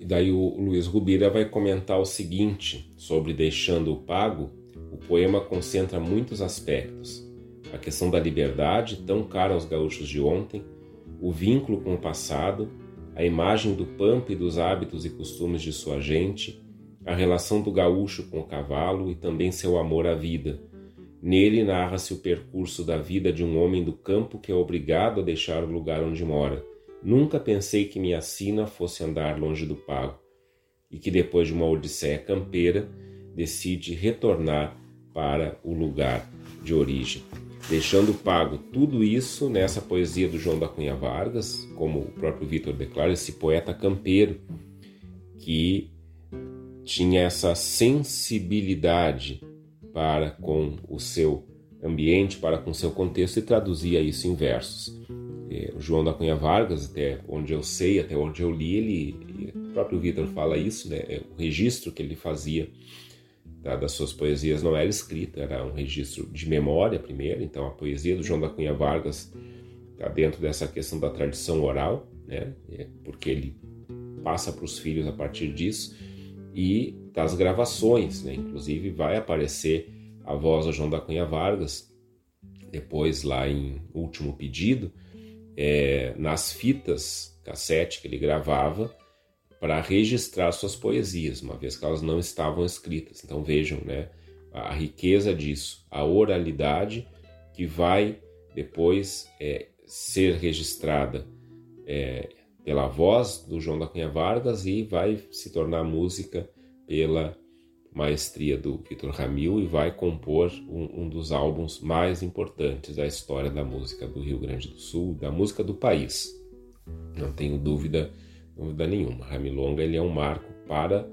E daí o Luiz Rubira vai comentar o seguinte sobre Deixando o Pago. O poema concentra muitos aspectos. A questão da liberdade, tão cara aos gaúchos de ontem, o vínculo com o passado, a imagem do pampa e dos hábitos e costumes de sua gente, a relação do gaúcho com o cavalo e também seu amor à vida. Nele narra-se o percurso da vida de um homem do campo que é obrigado a deixar o lugar onde mora. Nunca pensei que minha sina fosse andar longe do pago. E que depois de uma odisseia campeira decide retornar para o lugar de origem. Deixando pago tudo isso nessa poesia do João da Cunha Vargas, como o próprio Vitor declara, esse poeta campeiro que tinha essa sensibilidade para com o seu ambiente, para com o seu contexto e traduzia isso em versos é, o João da Cunha Vargas, até onde eu sei, até onde eu li, ele, o próprio Vitor fala isso, né? É, o registro que ele fazia tá, das suas poesias não era escrita, era um registro de memória primeiro. Então a poesia do João da Cunha Vargas está dentro dessa questão da tradição oral, né? É, porque ele passa para os filhos a partir disso e das gravações, né? Inclusive vai aparecer a voz do João da Cunha Vargas depois lá em Último Pedido é, nas fitas cassete que ele gravava para registrar suas poesias, uma vez que elas não estavam escritas. Então vejam, né, a riqueza disso, a oralidade que vai depois é, ser registrada é, pela voz do João da Cunha Vargas e vai se tornar música pela maestria do Vitor Ramil e vai compor um, um, dos álbuns mais importantes da história da música do Rio Grande do Sul, da música do país. Não tenho dúvida, dúvida nenhuma. Ramilonga ele é um marco para,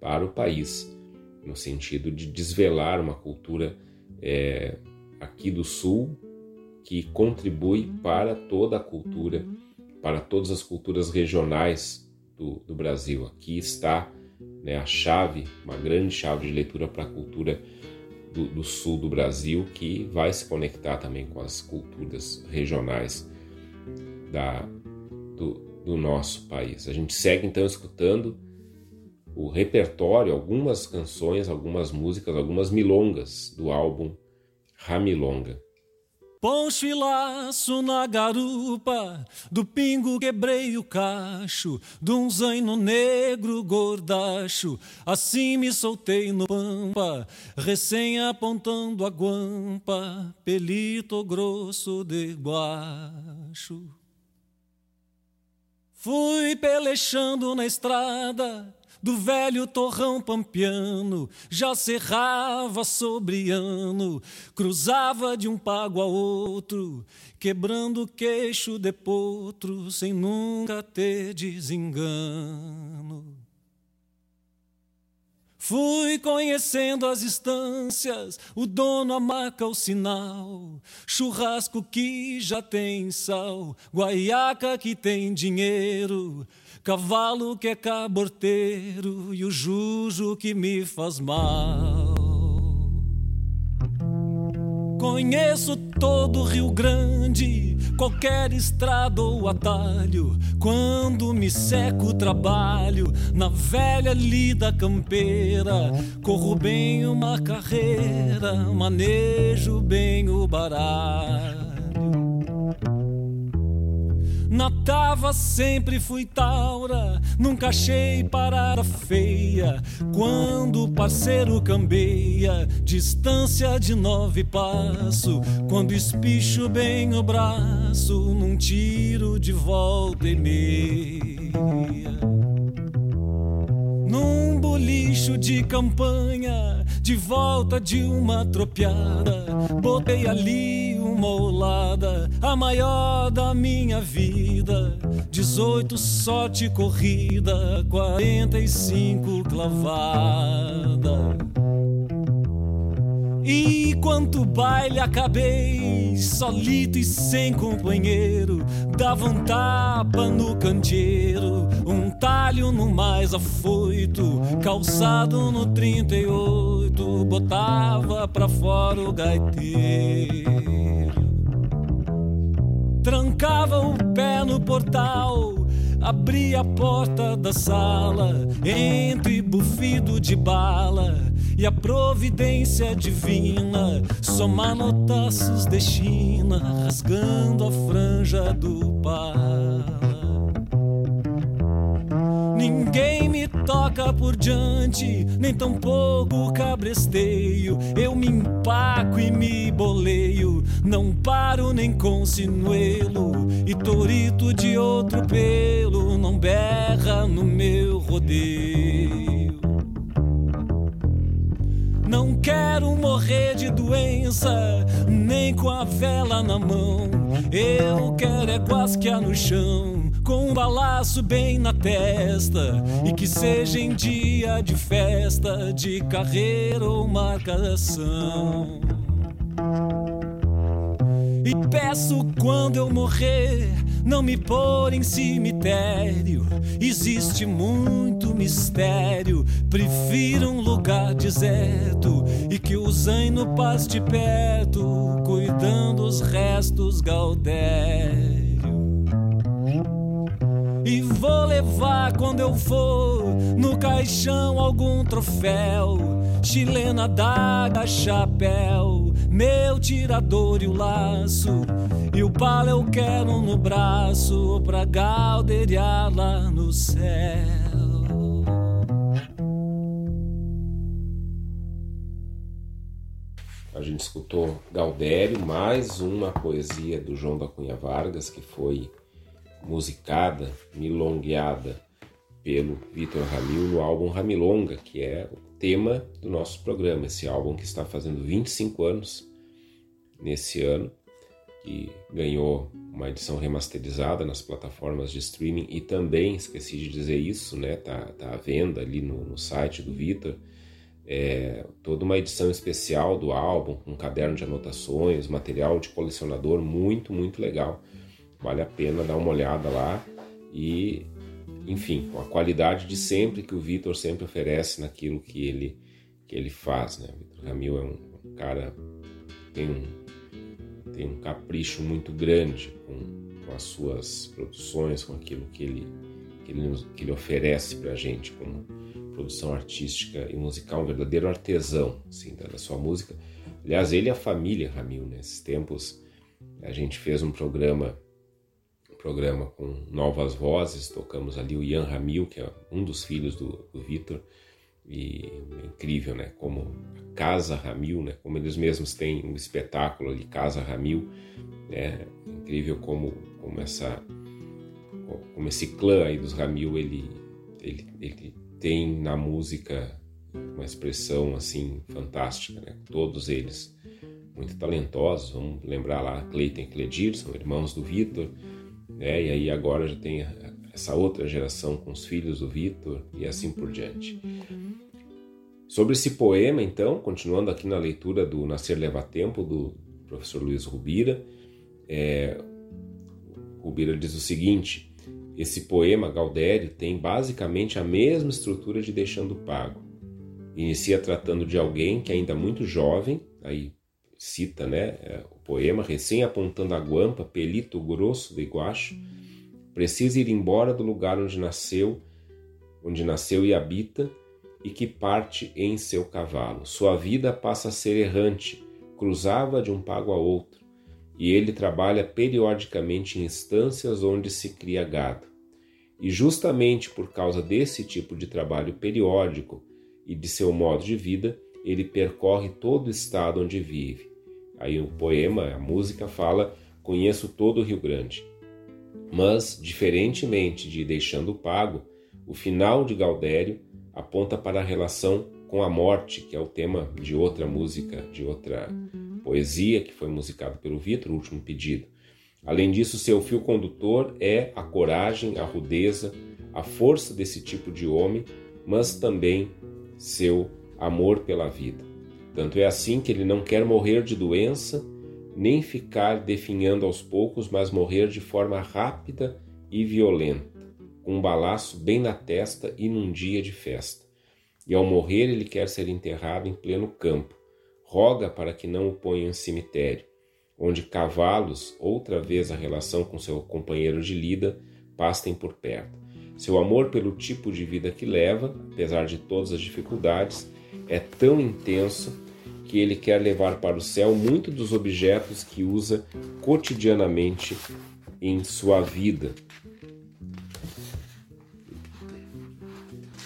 para o país, no sentido de desvelar uma cultura é, aqui do Sul que contribui para toda a cultura, para todas as culturas regionais do, do Brasil. Aqui está né, a chave, uma grande chave de leitura para a cultura do, do, sul do Brasil, que vai se conectar também com as culturas regionais da, do, do nosso país. A gente segue então escutando o repertório, algumas canções, algumas músicas, algumas milongas do álbum Ramilonga. Poncho e laço na garupa, do pingo quebrei o cacho, de um zaino negro gordacho, assim me soltei no pampa, recém apontando a guampa, pelito grosso de baixo. Fui pelechando na estrada, do velho torrão pampiano, já cerrava sobre ano, cruzava de um pago a outro, quebrando o queixo de potro, sem nunca ter desengano. Fui conhecendo as estâncias, o dono amaca o sinal, churrasco que já tem sal, guaiaca que tem dinheiro, cavalo que é caborteiro e o jujo que me faz mal. Conheço todo o Rio Grande, qualquer estrada ou atalho. Quando me seco trabalho na velha lida campeira, corro bem uma carreira, manejo bem o baralho. Na tava sempre fui taura, nunca achei parada feia. Quando o parceiro cambeia, distância de nove passo. Quando espicho bem o braço, num tiro de volta e meia. Num bolicho de campanha, de volta de uma tropiada, botei ali uma olada, a maior da minha vida. 18 sorte corrida, 45 clavada. E quanto baile acabei, solito e sem companheiro, dava um tapa no candeeiro, um talho no mais afoito, calçado no 38, botava pra fora o gaiteiro. Trancava o pé no portal, abria a porta da sala, entre bufido de bala e a providência divina somar notaços de China, rasgando a franja do pala. Ninguém me toca por diante, nem tampouco cabresteio. Eu me empaco e me boleio, não paro nem com sinuelo. E torito de outro pelo não berra no meu rodeio. Não quero morrer de doença, nem com a vela na mão. Eu quero é guasquear no chão, com um balaço bem na testa. E que seja em dia de festa, de carreira ou marcação. E peço quando eu morrer não me pôr em cemitério. Existe muito mistério. Prefiro um lugar deserto e que o zaino passe perto, cuidando os restos Gaudério. E vou levar quando eu for no caixão algum troféu, chilena daga, chapéu, meu tirador e o laço e o palo eu quero no braço pra galderiar lá no céu. A gente escutou Galdério, mais uma poesia do João da Cunha Vargas, que foi musicada, milongueada pelo Vitor Ramil no álbum Ramilonga, que é o tema do nosso programa. Esse álbum que está fazendo 25 anos nesse ano que ganhou uma edição remasterizada nas plataformas de streaming e também, esqueci de dizer isso, né, tá, tá à venda ali no, no site do Vitor, é, toda uma edição especial do álbum, um caderno de anotações, material de colecionador muito, muito legal. Vale a pena dar uma olhada lá e, enfim, a qualidade de sempre que o Vitor sempre oferece naquilo que ele, que ele faz, né? Vitor Ramil é um cara tem um tem um capricho muito grande com, com as suas produções, com aquilo que ele, que ele, que ele oferece para a gente como produção artística e musical, um verdadeiro artesão assim, da, sua música. Aliás, ele e a família Ramil, nesses tempos, a gente fez um programa um programa com novas vozes, tocamos ali o Ian Ramil, que é um dos filhos do, do Vitor, e é incrível, né? Como Casa Ramil, né? Como eles mesmos têm um espetáculo ali, Casa Ramil, é incrível como como essa como esse clã aí dos Ramil ele ele, ele tem na música uma expressão assim fantástica, né? Todos eles muito talentosos, vamos lembrar lá Cleiton e Cledir, são irmãos do Vitor, né? E aí agora já tem essa outra geração com os filhos do Vitor e assim por diante. Sobre esse poema, então, continuando aqui na leitura do Nascer Leva Tempo, do professor Luiz Rubira, é, Rubira diz o seguinte: esse poema Gaudério tem basicamente a mesma estrutura de Deixando Pago. Inicia tratando de alguém que ainda muito jovem, aí cita né, é, o poema, recém apontando a guampa, pelito grosso do iguacho, precisa ir embora do lugar onde nasceu, onde nasceu e habita, e que parte em seu cavalo. Sua vida passa a ser errante, cruzava de um pago a outro, e ele trabalha periodicamente em estâncias onde se cria gado. E justamente por causa desse tipo de trabalho periódico e de seu modo de vida, ele percorre todo o estado onde vive. Aí o poema, a música fala: Conheço todo o Rio Grande. Mas, diferentemente de Deixando Pago, o final de Gaudério aponta para a relação com a morte, que é o tema de outra música, de outra poesia que foi musicada pelo Vitor, o último pedido. Além disso, seu fio condutor é a coragem, a rudeza, a força desse tipo de homem, mas também seu amor pela vida. Tanto é assim que ele não quer morrer de doença, nem ficar definhando aos poucos, mas morrer de forma rápida e violenta, com um balaço bem na testa e num dia de festa. E ao morrer ele quer ser enterrado em pleno campo. Roga para que não o ponham em cemitério, onde cavalos, outra vez a relação com seu companheiro de lida, pastem por perto. Seu amor pelo tipo de vida que leva, apesar de todas as dificuldades, é tão intenso que ele quer levar para o céu muitos dos objetos que usa cotidianamente em sua vida.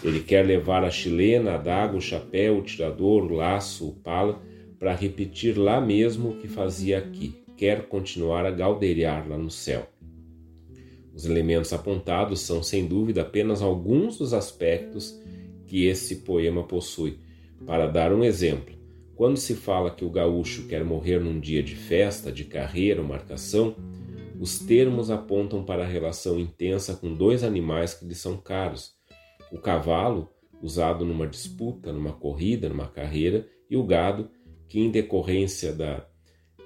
Ele quer levar a chilena, a daga, o chapéu, o tirador, o laço, o pala, para repetir lá mesmo o que fazia aqui. Quer continuar a galderiar lá no céu. Os elementos apontados são, sem dúvida, apenas alguns dos aspectos que esse poema possui. Para dar um exemplo, quando se fala que o gaúcho quer morrer num dia de festa, de carreira ou marcação, os termos apontam para a relação intensa com dois animais que lhe são caros: o cavalo, usado numa disputa, numa corrida, numa carreira, e o gado, que em decorrência da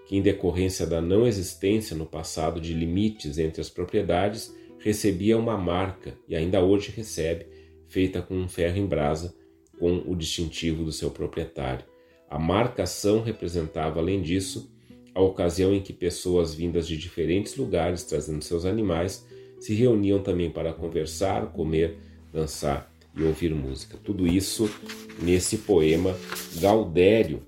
que em decorrência da não existência no passado de limites entre as propriedades, recebia uma marca e ainda hoje recebe, feita com um ferro em brasa com o distintivo do seu proprietário. A marcação representava, além disso, a ocasião em que pessoas vindas de diferentes lugares trazendo seus animais se reuniam também para conversar, comer, dançar e ouvir música. Tudo isso nesse poema Gaudério,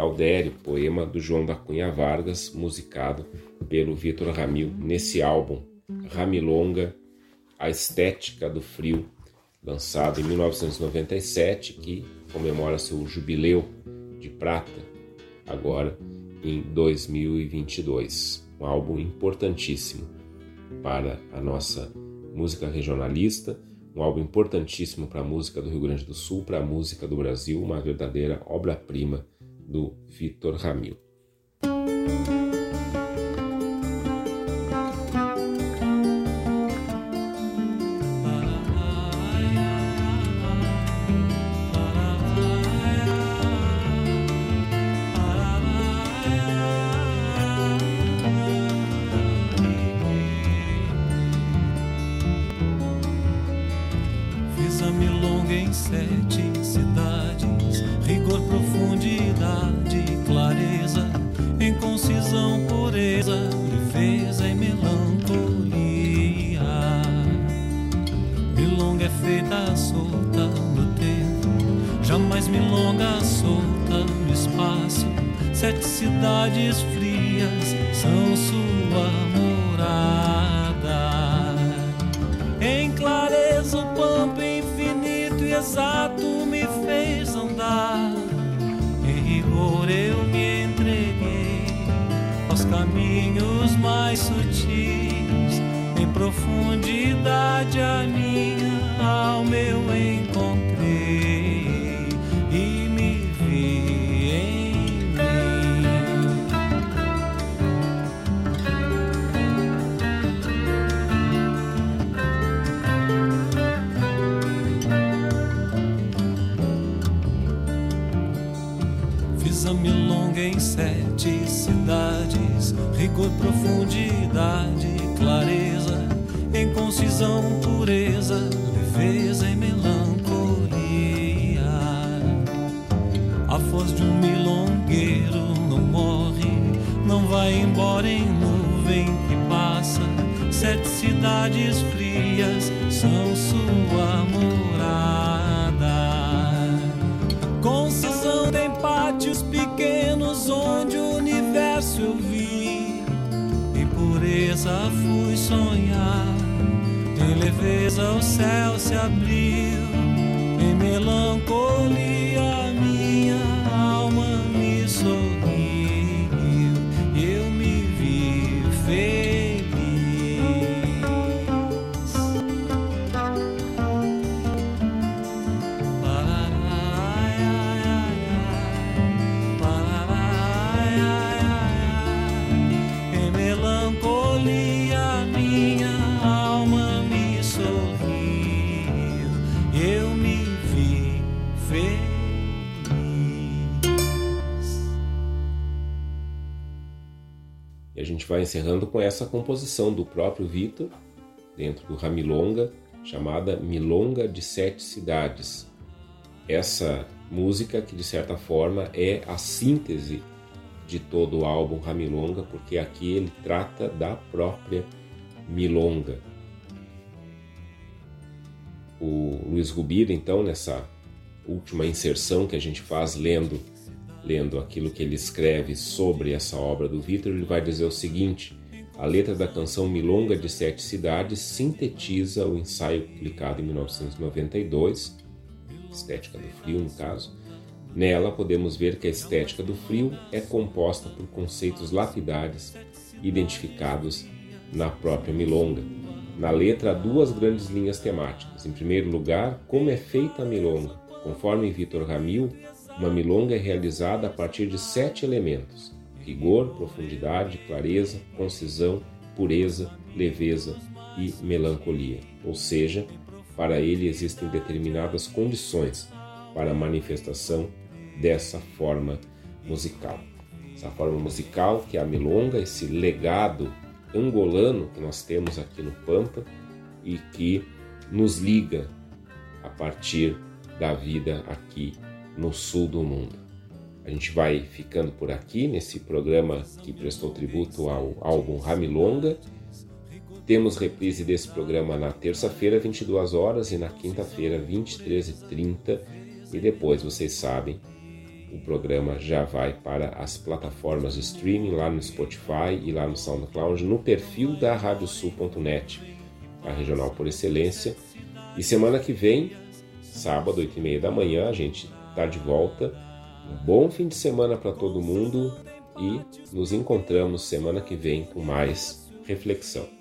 Gaudério, poema do João da Cunha Vargas, musicado pelo Vitor Ramil, nesse álbum Ramilonga, A Estética do Frio, lançado em 1997, que comemora seu jubileu de prata, agora em 2022. Um álbum importantíssimo para a nossa música regionalista, um álbum importantíssimo para a música do Rio Grande do Sul, para a música do Brasil, uma verdadeira obra-prima do Vitor Ramil. sete cidades, rigor pro vai encerrando com essa composição do próprio Vitor, dentro do Ramilonga, chamada Milonga de Sete Cidades. Essa música que, de certa forma, é a síntese de todo o álbum Ramilonga, porque aqui ele trata da própria milonga. O Luiz Rubira, então, nessa última inserção que a gente faz lendo lendo aquilo que ele escreve sobre essa obra do Vitor, ele vai dizer o seguinte: a letra da canção Milonga de Sete Cidades sintetiza o ensaio publicado em 1992, Estética do Frio, no caso. Nela podemos ver que a estética do frio é composta por conceitos lapidares identificados na própria milonga. Na letra há duas grandes linhas temáticas. Em primeiro lugar, como é feita a milonga. Conforme Vitor Ramil, uma milonga é realizada a partir de sete elementos: rigor, profundidade, clareza, concisão, pureza, leveza e melancolia. Ou seja, para ele existem determinadas condições para a manifestação dessa forma musical. Essa forma musical que é a milonga, esse legado angolano que nós temos aqui no Pampa e que nos liga a partir da vida aqui no sul do mundo. A gente vai ficando por aqui nesse programa que prestou tributo ao álbum Ramilonga. Temos reprise desse programa na terça-feira, 22 horas, e na quinta-feira, 23h30. E depois, vocês sabem, o programa já vai para as plataformas de streaming lá no Spotify e lá no SoundCloud, no perfil da radiosul.net, a regional por excelência. E semana que vem, sábado, 8 e meia da manhã, a gente está de volta. Um bom fim de semana para todo mundo e nos encontramos semana que vem com mais reflexão.